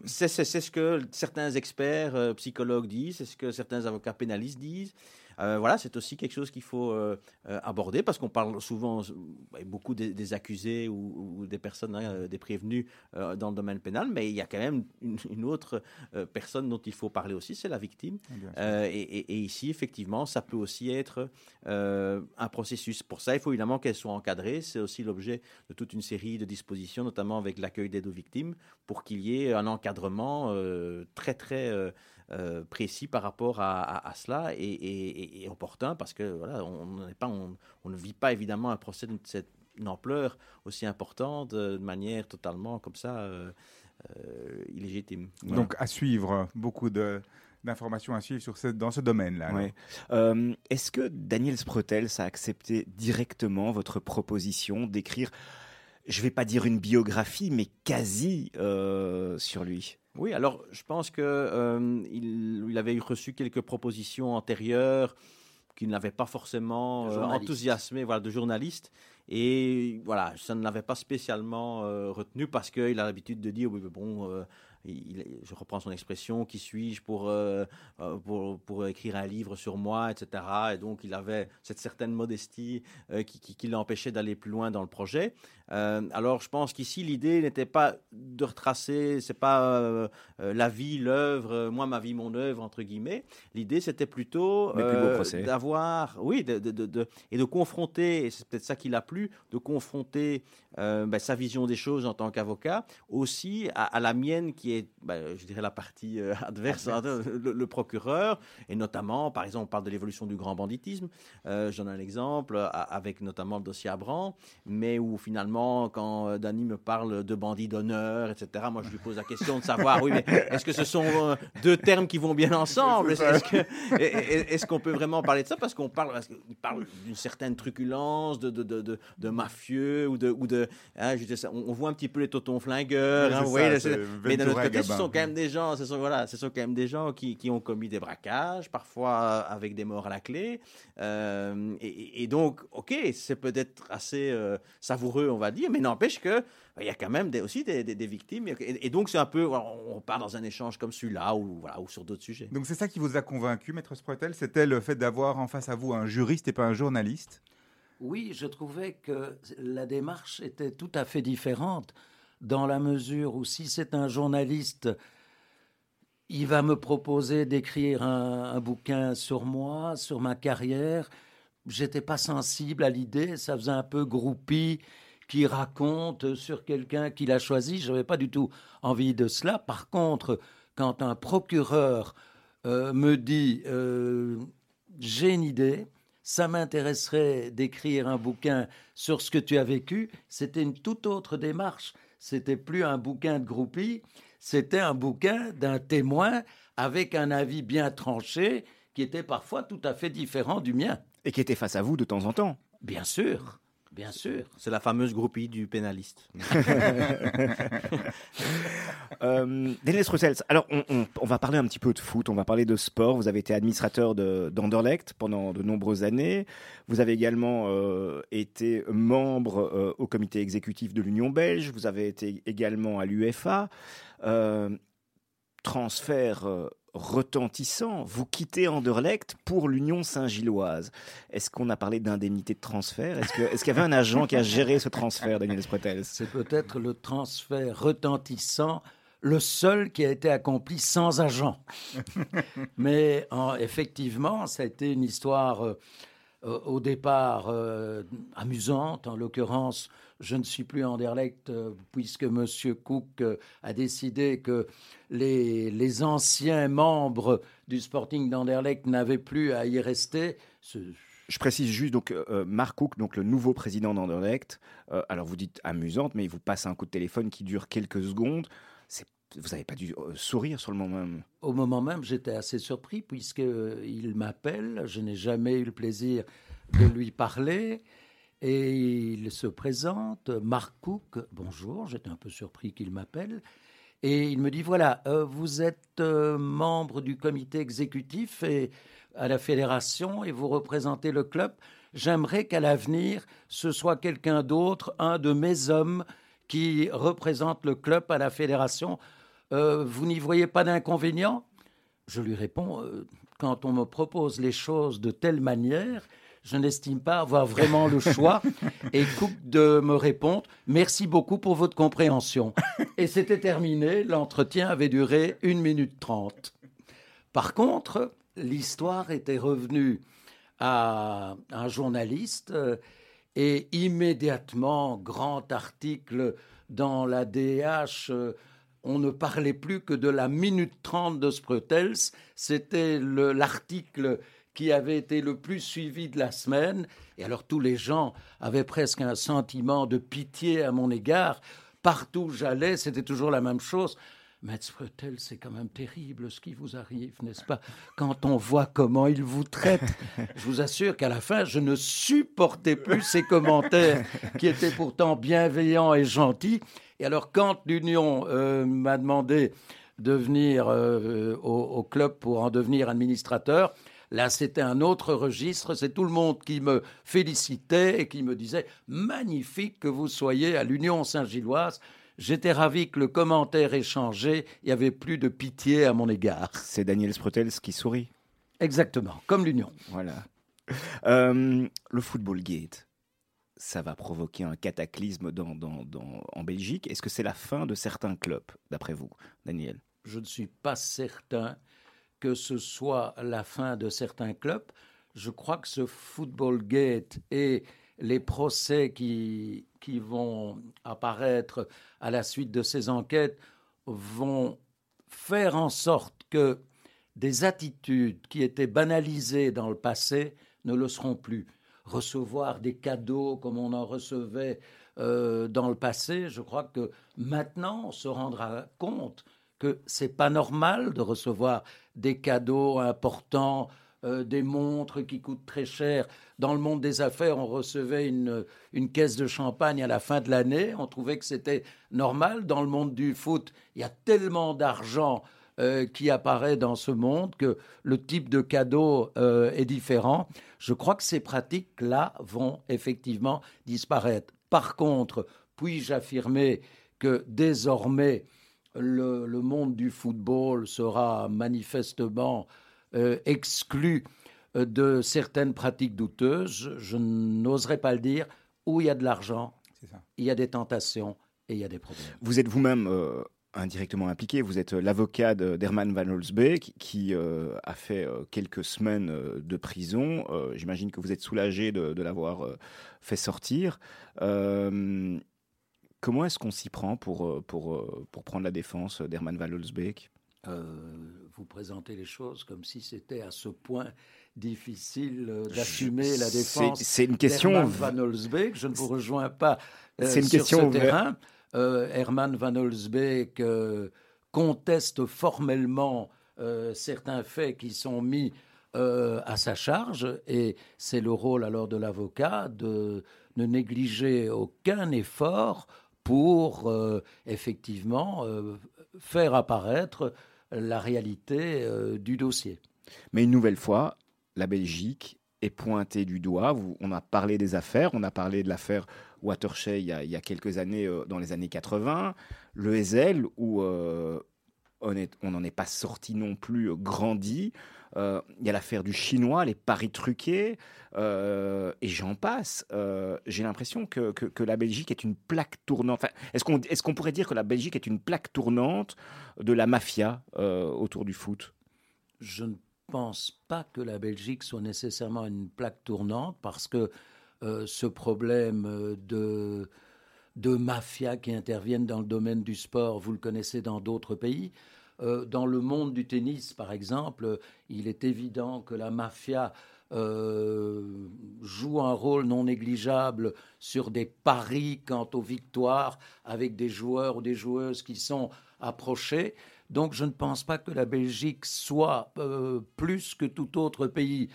C'est, ce que certains experts psychologues disent, c'est ce que certains avocats pénalistes disent. Euh, voilà, c'est aussi quelque chose qu'il faut euh, euh, aborder parce qu'on parle souvent beaucoup des, des accusés ou, ou des personnes, hein, des prévenus dans le domaine pénal, mais il y a quand même une, une autre personne dont il faut parler aussi, c'est la victime. Euh, et, et- et ici, effectivement, ça peut aussi être un processus. Pour ça, il faut évidemment qu'elles soient encadrées. C'est aussi l'objet de toute une série de dispositions, notamment avec l'accueil d'aide aux victimes, pour qu'il y ait un encadrement euh, très, très euh, euh, précis par rapport à, à- à cela et, et- et- et opportun, parce que voilà, on, n'est pas, on, on ne vit pas évidemment un procès de cette une ampleur aussi importante euh, de manière totalement comme ça euh, euh, illégitime. Voilà. Donc à suivre, beaucoup de d'informations à suivre sur ce, dans ce domaine-là. Ouais. Euh, Est-ce que Daniel Sprotels a accepté directement votre proposition d'écrire, je vais pas dire une biographie, mais quasi euh, sur lui? Oui, alors je pense que euh, il, avait reçu quelques propositions antérieures qui ne l'avaient pas forcément euh, enthousiasmé, voilà, de journalistes. Et voilà, ça ne l'avait pas spécialement euh, retenu parce qu'il a l'habitude de dire, oui, mais bon, euh, il- il- je reprends son expression, qui suis-je pour, euh, pour, pour écrire un livre sur moi, etc. Et donc il avait cette certaine modestie euh, qui, qui, qui l'empêchait d'aller plus loin dans le projet. Euh, alors je pense qu'ici l'idée n'était pas de retracer, c'est pas euh, euh, la vie, l'œuvre, moi ma vie, mon œuvre entre guillemets. L'idée c'était plutôt d'avoir, oui, de, de- de- de- et de confronter, et c'est peut-être ça qui l'a plu, de confronter ben, sa vision des choses en tant qu'avocat aussi à, à la mienne qui est, bah, je dirais, la partie adverse, hein, le, le procureur, et notamment, par exemple, on parle de l'évolution du grand banditisme. J'en ai un exemple avec notamment le dossier Abran, mais où finalement, quand euh, Dany me parle de bandits d'honneur, etc., moi je lui pose la question de savoir, oui, mais est-ce que ce sont euh, deux termes qui vont bien ensemble? Est-ce est- qu'on peut vraiment parler de ça? Parce qu'on parle, qu'il parle d'une certaine truculence, de, de, de, de, mafieux ou de, ou de, hein, je on, on voit un petit peu les totons flingueurs, hein, vous voyez, ça, mais d'un autre côté, ce sont quand même des gens, ce sont voilà, ce sont quand même des gens qui, qui ont commis des braquages, parfois euh, avec des morts à la clé, Euh, et, et donc, ok, c'est peut-être assez euh, savoureux, on va dire, mais n'empêche que il y a quand même des, aussi des, des- des victimes, et, et donc c'est un peu, on part dans un échange comme celui-là ou voilà, ou sur d'autres sujets. Donc c'est ça qui vous a convaincu, Maître Sprotel C'était le fait d'avoir en face à vous un juriste et pas un journaliste? Oui, je trouvais que la démarche était tout à fait différente, dans la mesure où si c'est un journaliste, il va me proposer d'écrire un, un bouquin sur moi, sur ma carrière. J'étais pas sensible à l'idée, ça faisait un peu groupie qui raconte sur quelqu'un qu'il a choisi. Je n'avais pas du tout envie de cela. Par contre, quand un procureur euh, me dit euh, j'ai une idée, ça m'intéresserait d'écrire un bouquin sur ce que tu as vécu, c'était une toute autre démarche. C'était plus un bouquin de groupie, c'était un bouquin d'un témoin avec un avis bien tranché qui était parfois tout à fait différent du mien. Et qui était face à vous de temps en temps. Bien sûr, bien sûr. C'est la fameuse groupie du pénaliste. Euh, Strussels, alors on, on- on va parler un petit peu de foot, on va parler de sport. Vous avez été administrateur de- d'Anderlecht pendant de nombreuses années. Vous avez également euh, été membre euh, au comité exécutif de l'Union belge. Vous avez été également à l'UFA. Euh, transfert euh, retentissant, vous quittez Anderlecht pour l'Union Saint-Gilloise. Est-ce qu'on a parlé d'indemnité de transfert? Est-ce qu'il y avait un agent qui a géré ce transfert, Daniel Sprotels C'est peut-être le transfert retentissant, le seul qui a été accompli sans agent. Mais en- effectivement, ça a été une histoire euh, au départ euh, amusante. En l'occurrence, je ne suis plus Anderlecht euh, puisque M. Cook euh, a décidé que les, les anciens membres du Sporting d'Anderlecht n'avaient plus à y rester. Ce- Je précise juste, donc, euh, Mark Cook, donc le nouveau président d'Anderlecht, euh, alors vous dites amusante, mais il vous passe un coup de téléphone qui dure quelques secondes. Vous n'avez pas dû euh, sourire sur le moment même. Au moment même, j'étais assez surpris puisqu'il m'appelle. Je n'ai jamais eu le plaisir de lui parler. Et il se présente, Marc Cook, bonjour, j'étais un peu surpris qu'il m'appelle. Et il me dit, voilà, euh, vous êtes euh, membre du comité exécutif et à la fédération et vous représentez le club. J'aimerais qu'à l'avenir, ce soit quelqu'un d'autre, un de mes hommes qui représente le club à la fédération. Euh, vous n'y voyez pas d'inconvénient? Je lui réponds, quand on me propose les choses de telle manière, je n'estime pas avoir vraiment le choix. Et Cook de me répondre, merci beaucoup pour votre compréhension. Et c'était terminé, l'entretien avait duré une minute trente. Par contre, l'histoire était revenue à un journaliste euh, et immédiatement, grand article dans la DH. euh, on ne parlait plus que de la minute trente de Spreutels. C'était le- l'article qui avait été le plus suivi de la semaine. Et alors tous les gens avaient presque un sentiment de pitié à mon égard. Partout où j'allais, c'était toujours la même chose. Maître Spretel, c'est quand même terrible ce qui vous arrive, n'est-ce pas? Quand on voit comment il vous traite, je vous assure qu'à la fin, je ne supportais plus ces commentaires qui étaient pourtant bienveillants et gentils. Et alors, quand l'Union euh, m'a demandé de venir euh, au, au club pour en devenir administrateur, Là, c'était un autre registre. C'est tout le monde qui me félicitait et qui me disait Magnifique que vous soyez à l'Union Saint-Gilloise. J'étais ravi que le commentaire ait changé. Il n'y avait plus de pitié à mon égard. C'est Daniel Sprotels qui sourit. Exactement, comme l'Union. Voilà. Euh, le Football Gate, ça va provoquer un cataclysme dans, dans- dans- en Belgique. Est-ce que c'est la fin de certains clubs, d'après vous, Daniel? Je ne suis pas certain que ce soit la fin de certains clubs. Je crois que ce Football Gate et les procès qui, qui vont apparaître à la suite de ces enquêtes vont faire en sorte que des attitudes qui étaient banalisées dans le passé ne le seront plus. Recevoir des cadeaux comme on en recevait euh, dans le passé, je crois que maintenant on se rendra compte que c'est pas normal de recevoir des cadeaux importants, euh, des montres qui coûtent très cher. Dans le monde des affaires, on recevait une, une caisse de champagne à la fin de l'année. On trouvait que c'était normal. Dans le monde du foot, il y a tellement d'argent euh, qui apparaît dans ce monde que le type de cadeau euh, est différent. Je crois que ces pratiques-là vont effectivement disparaître. Par contre, puis-je affirmer que désormais, le, le, monde du football sera manifestement euh, exclu euh, de certaines pratiques douteuses, je n'oserais pas le dire, où il y a de l'argent, il y a des tentations et il y a des problèmes. Vous êtes vous-même euh, indirectement impliqué, vous êtes l'avocat d'Herman Van Holzbeek qui a fait quelques semaines de prison. J'imagine que vous êtes soulagé de, de l'avoir fait sortir. Comment est-ce qu'on s'y prend pour, pour, pour prendre la défense d'Herman Van Holzbeek euh, vous présentez les choses comme si c'était à ce point difficile euh, d'assumer la défense. C'est une question. Van Holzbeek, je ne vous rejoins pas euh, une sur question ce terrain. Herman Van Holzbeek conteste formellement certains faits qui sont mis à sa charge et c'est le rôle alors de l'avocat de ne négliger aucun effort pour effectivement faire apparaître la réalité euh, du dossier. Mais une nouvelle fois, la Belgique est pointée du doigt. on a parlé des affaires, on a parlé de l'affaire Watershey il y, a, quelques années, euh, dans les années 80, le Ezel, où euh, on n'en est pas sorti non plus grandi. Il y a l'affaire du chinois, les paris truqués, et j'en passe. J'ai l'impression que, que, la Belgique est une plaque tournante. est-ce qu'on est pourrait dire que la Belgique est une plaque tournante de la mafia autour du foot? Je ne pense pas que la Belgique soit nécessairement une plaque tournante parce que ce problème de de mafia qui interviennent dans le domaine du sport, vous le connaissez dans d'autres pays. Euh, dans le monde du tennis, par exemple, il est évident que la mafia euh, joue un rôle non négligeable sur des paris quant aux victoires avec des joueurs ou des joueuses qui sont approchés. Donc je ne pense pas que la Belgique soit euh, plus que tout autre pays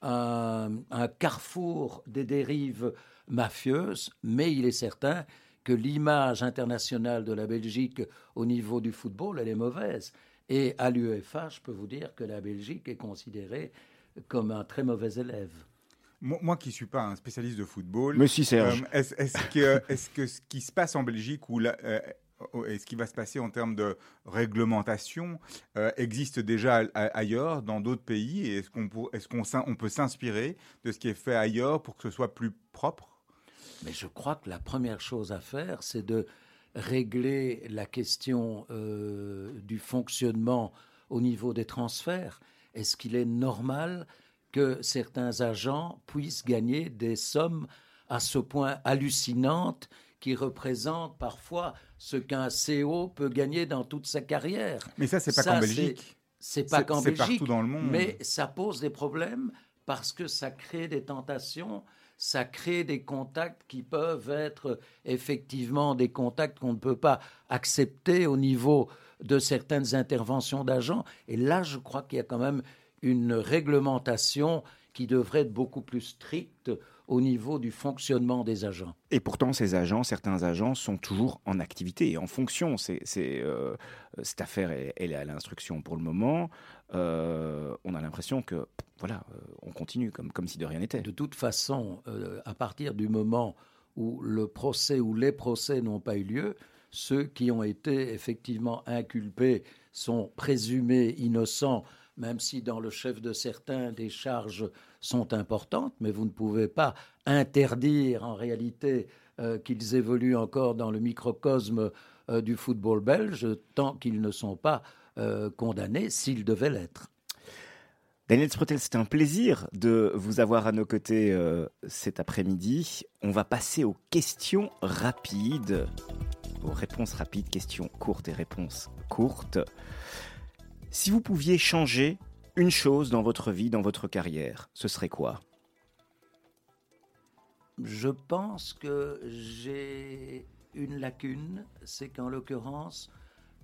un, carrefour des dérives mafieuses, mais il est certain que l'image internationale de la Belgique au niveau du football, elle est mauvaise. Et à l'UEFA, je peux vous dire que la Belgique est considérée comme un très mauvais élève. Moi, qui ne suis pas un spécialiste de football, Monsieur Serge, euh, est-ce que, est que, ce qui se passe en Belgique ou euh, et ce qui va se passer en termes de réglementation euh, existe déjà ailleurs, dans d'autres pays? Est-ce qu'on est qu'on on peut s'inspirer de ce qui est fait ailleurs pour que ce soit plus propre? Mais je crois que la première chose à faire, c'est de régler la question euh, du fonctionnement au niveau des transferts. Est-ce qu'il est normal que certains agents puissent gagner des sommes à ce point hallucinantes qui représentent parfois ce qu'un CO peut gagner dans toute sa carrière? Mais ça, c'est pas qu'en Belgique. C'est pas qu'en Belgique. partout dans le monde. Mais ça pose des problèmes parce que ça crée des tentations ça crée des contacts qui peuvent être effectivement des contacts qu'on ne peut pas accepter au niveau de certaines interventions d'agents. Et là, je crois qu'il y a quand même une réglementation qui devrait être beaucoup plus stricte au niveau du fonctionnement des agents. Et pourtant, ces agents, certains agents sont toujours en activité et en fonction. C'est, euh, cette affaire, elle, est à l'instruction pour le moment. Euh, on a l'impression que, voilà, euh, on continue comme, comme si de rien n'était. De toute façon, à partir du moment où le procès ou les procès n'ont pas eu lieu, ceux qui ont été effectivement inculpés sont présumés innocents même si dans le chef de certains des charges sont importantes, mais vous ne pouvez pas interdire en réalité euh, qu'ils évoluent encore dans le microcosme euh, du football belge tant qu'ils ne sont pas euh, condamnés s'ils devaient l'être. Daniel Sprotel, c'est un plaisir de vous avoir à nos côtés cet après-midi. On va passer aux questions rapides. vos réponses rapides, questions courtes et réponses courtes. Si vous pouviez changer une chose dans votre vie, dans votre carrière, ce serait quoi? Je pense que j'ai une lacune, c'est qu'en l'occurrence,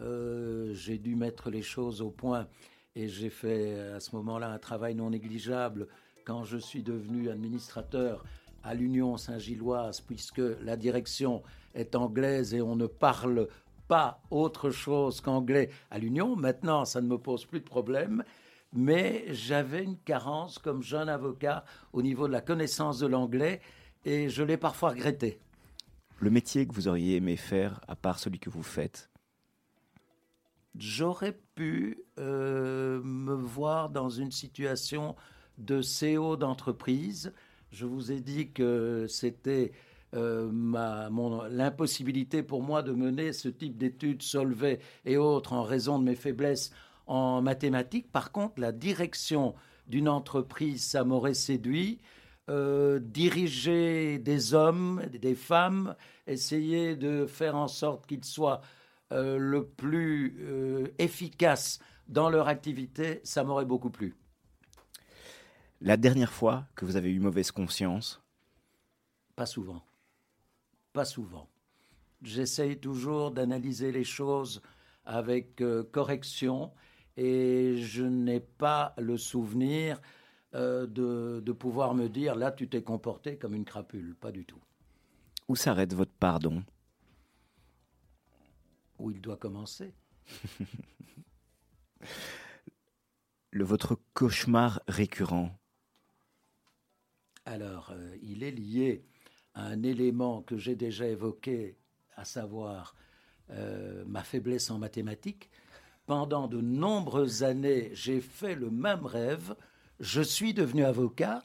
euh, j'ai dû mettre les choses au point et j'ai fait à ce moment-là un travail non négligeable. Quand je suis devenu administrateur à l'Union Saint-Gilloise, puisque la direction est anglaise et on ne parle pas autre chose qu'anglais à l'Union. Maintenant, ça ne me pose plus de problème, mais j'avais une carence comme jeune avocat au niveau de la connaissance de l'anglais et je l'ai parfois regretté. Le métier que vous auriez aimé faire, à part celui que vous faites? J'aurais pu euh, me voir dans une situation de CEO d'entreprise. Je vous ai dit que c'était euh, l'impossibilité pour moi de mener ce type d'études, Solvay et autres, en raison de mes faiblesses en mathématiques. Par contre, la direction d'une entreprise, ça m'aurait séduit. Euh, diriger des hommes, des femmes, essayer de faire en sorte qu'ils soient euh, le plus euh, efficaces dans leur activité, ça m'aurait beaucoup plu. La dernière fois que vous avez eu mauvaise conscience? Pas souvent. Pas souvent. J'essaye toujours d'analyser les choses avec correction et je n'ai pas le souvenir euh, de, pouvoir me dire là tu t'es comporté comme une crapule, pas du tout. Où s'arrête votre pardon? Où il doit commencer. le votre cauchemar récurrent? Alors, euh, il est lié un élément que j'ai déjà évoqué, à savoir euh, ma faiblesse en mathématiques. Pendant de nombreuses années, j'ai fait le même rêve je suis devenu avocat,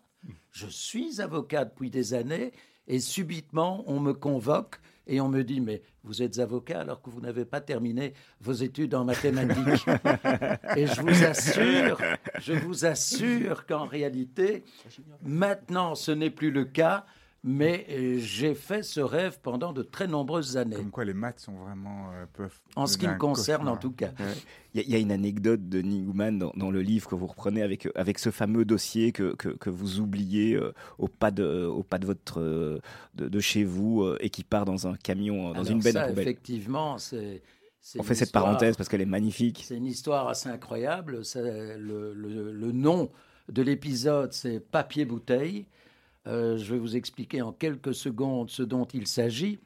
je suis avocat depuis des années, et subitement, on me convoque et on me dit, mais vous êtes avocat alors que vous n'avez pas terminé vos études en mathématiques. et je vous assure, je vous assure qu'en réalité, maintenant, ce n'est plus le cas mais euh, j'ai fait ce rêve pendant de très nombreuses années. Comme quoi les maths sont vraiment euh, peuvent. En ce qui me concerne, en tout cas. Il y, a une anecdote de Niguman dans, dans, le livre que vous reprenez avec, avec ce fameux dossier que, que, vous oubliez euh, au, pas de, au pas de, votre, de, chez vous et qui part dans un camion, dans une benne à poubelle. Effectivement, c'est. On fait cette parenthèse parce qu'elle est magnifique. C'est une histoire assez incroyable. Le, le, le nom de l'épisode, c'est Papier Bouteille. Euh, je vais vous expliquer en quelques secondes ce dont il s'agit.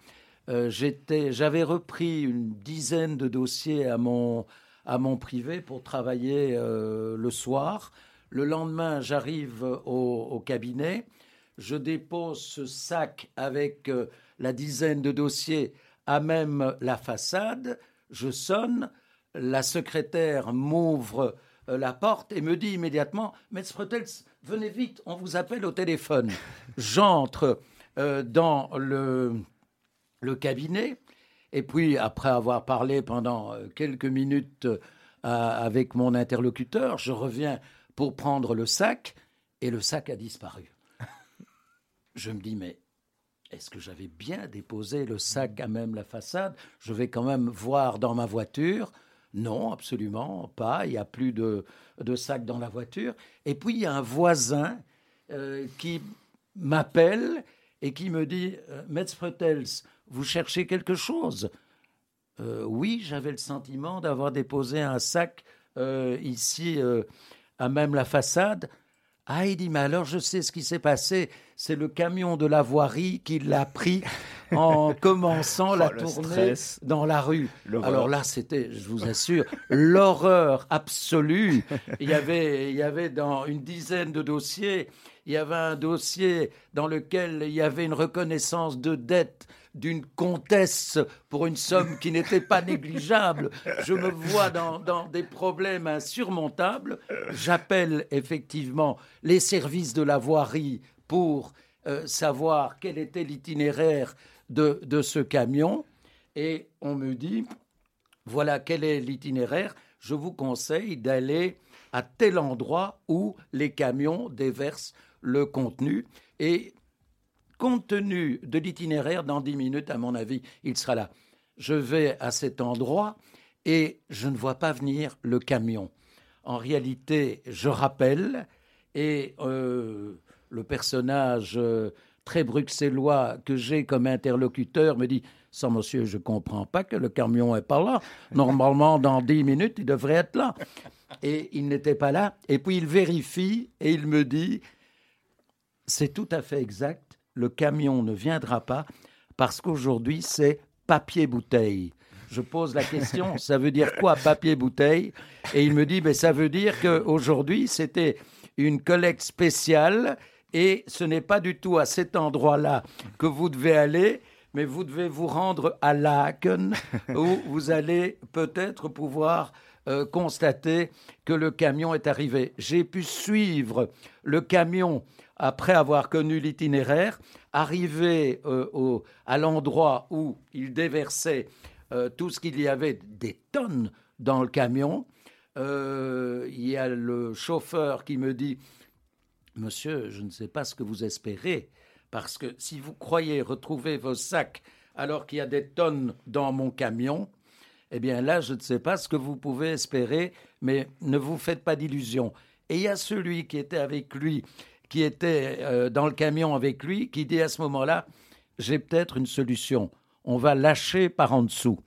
Euh, j'avais repris une dizaine de dossiers à mon, à mon privé pour travailler euh, le soir. Le lendemain, j'arrive au, au, cabinet. Je dépose ce sac avec la dizaine de dossiers à même la façade. Je sonne. La secrétaire m'ouvre la porte et me dit immédiatement Maître Pretels, venez vite, on vous appelle au téléphone. J'entre euh, dans le, le, cabinet, et puis après avoir parlé pendant euh, quelques minutes euh, avec mon interlocuteur, je reviens pour prendre le sac, et le sac a disparu. Je me dis, mais est-ce que j'avais bien déposé le sac à même la façade? Je vais quand même voir dans ma voiture. Non, absolument pas. Il n'y a plus de, de sacs dans la voiture. Et puis, il y a un voisin euh, qui m'appelle et qui me dit euh, Metz vous cherchez quelque chose? Euh, Oui, j'avais le sentiment d'avoir déposé un sac ici à même la façade. Ah, il dit, mais alors je sais ce qui s'est passé. C'est le camion de la voirie qui l'a pris en commençant la oh, tournée dans la rue. Alors là, c'était, je vous assure, l'horreur absolue. Il y avait, il y avait dans une dizaine de dossiers, il y avait un dossier dans lequel il y avait une reconnaissance de dette d'une comtesse pour une somme qui n'était pas négligeable. Je me vois dans, des problèmes insurmontables. J'appelle effectivement les services de la voirie pour euh, savoir quel était l'itinéraire de, de ce camion. Et on me dit, voilà quel est l'itinéraire. Je vous conseille d'aller à tel endroit où les camions déversent le contenu. Et compte tenu de l'itinéraire, dans dix minutes, à mon avis, il sera là. Je vais à cet endroit et je ne vois pas venir le camion. En réalité, je rappelle et euh, le personnage euh, très bruxellois que j'ai comme interlocuteur me dit sans monsieur, je comprends pas que le camion est pas là. Normalement, dans dix minutes, il devrait être là. Et il n'était pas là. Et puis il vérifie et il me dit c'est tout à fait exact. Le camion ne viendra pas parce qu'aujourd'hui, c'est papier bouteille. Je pose la question, ça veut dire quoi papier bouteille? Et il me dit, ben, ça veut dire qu'aujourd'hui, c'était une collecte spéciale et ce n'est pas du tout à cet endroit-là que vous devez aller, mais vous devez vous rendre à Laken où vous allez peut-être pouvoir euh, constater que le camion est arrivé. J'ai pu suivre le camion après avoir connu l'itinéraire, arriver euh, à l'endroit où il déversait euh, tout ce qu'il y avait des tonnes dans le camion. il y a le chauffeur qui me dit Monsieur, je ne sais pas ce que vous espérez, parce que si vous croyez retrouver vos sacs alors qu'il y a des tonnes dans mon camion, eh bien là, je ne sais pas ce que vous pouvez espérer, mais ne vous faites pas d'illusions. Et il y a celui qui était avec lui, qui était euh, dans le camion avec lui, qui dit à ce moment-là, j'ai peut-être une solution. On va lâcher par en dessous.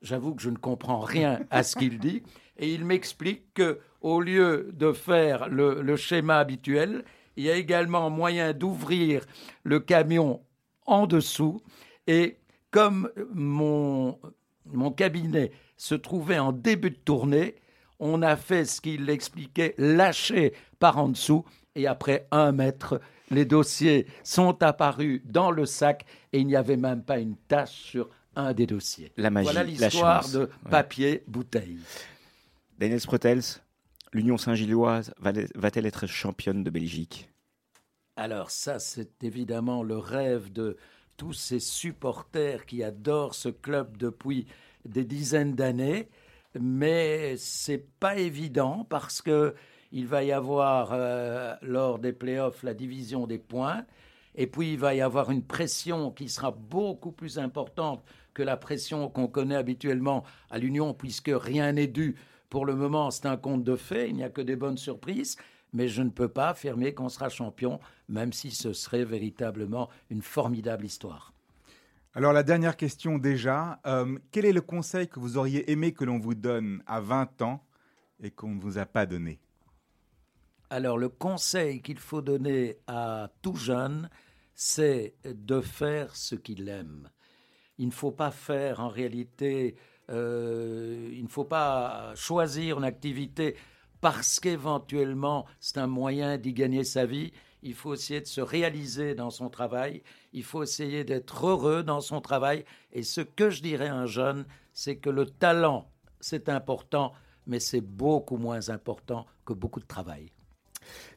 J'avoue que je ne comprends rien à ce qu'il dit, et il m'explique que au lieu de faire le, schéma habituel, il y a également moyen d'ouvrir le camion en dessous. Et comme mon, mon cabinet se trouvait en début de tournée, on a fait ce qu'il expliquait, lâcher par en dessous. Et après un mètre, les dossiers sont apparus dans le sac et il n'y avait même pas une tache sur un des dossiers. La magie, voilà l'histoire de papier bouteille. Daniel Sprotels, l'Union Saint-Gilloise va-t-elle être championne de Belgique? Alors ça, c'est évidemment le rêve de tous ces supporters qui adorent ce club depuis des dizaines d'années, mais c'est pas évident parce que il va y avoir euh, lors des playoffs la division des points, et puis il va y avoir une pression qui sera beaucoup plus importante que la pression qu'on connaît habituellement à l'Union, puisque rien n'est dû pour le moment, c'est un conte de fait, il n'y a que des bonnes surprises, mais je ne peux pas affirmer qu'on sera champion, même si ce serait véritablement une formidable histoire. Alors la dernière question déjà, euh, quel est le conseil que vous auriez aimé que l'on vous donne à 20 ans et qu'on ne vous a pas donné? Alors le conseil qu'il faut donner à tout jeune, c'est de faire ce qu'il aime. Il ne faut pas faire en réalité euh, il ne faut pas choisir une activité parce qu'éventuellement c'est un moyen d'y gagner sa vie. Il faut essayer de se réaliser dans son travail. Il faut essayer d'être heureux dans son travail. Et ce que je dirais à un jeune, c'est que le talent, c'est important, mais c'est beaucoup moins important que beaucoup de travail.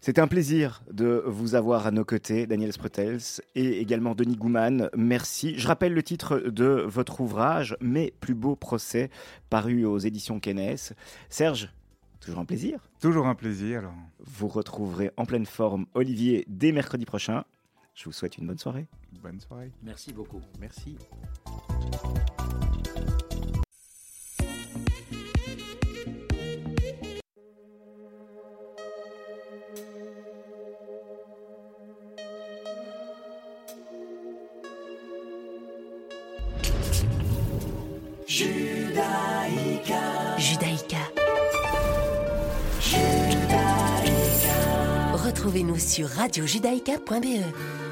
C'était un plaisir de vous avoir à nos côtés, Daniel Sprotels et également Denis Gouman. Merci. Je rappelle le titre de votre ouvrage, Mes plus beaux procès, paru aux éditions Kennes. Serge, toujours un plaisir. Toujours un plaisir. Vous retrouverez en pleine forme Olivier dès mercredi prochain. Je vous souhaite une bonne soirée. Bonne soirée. Merci beaucoup. Merci. Sur radiojudaïka.be.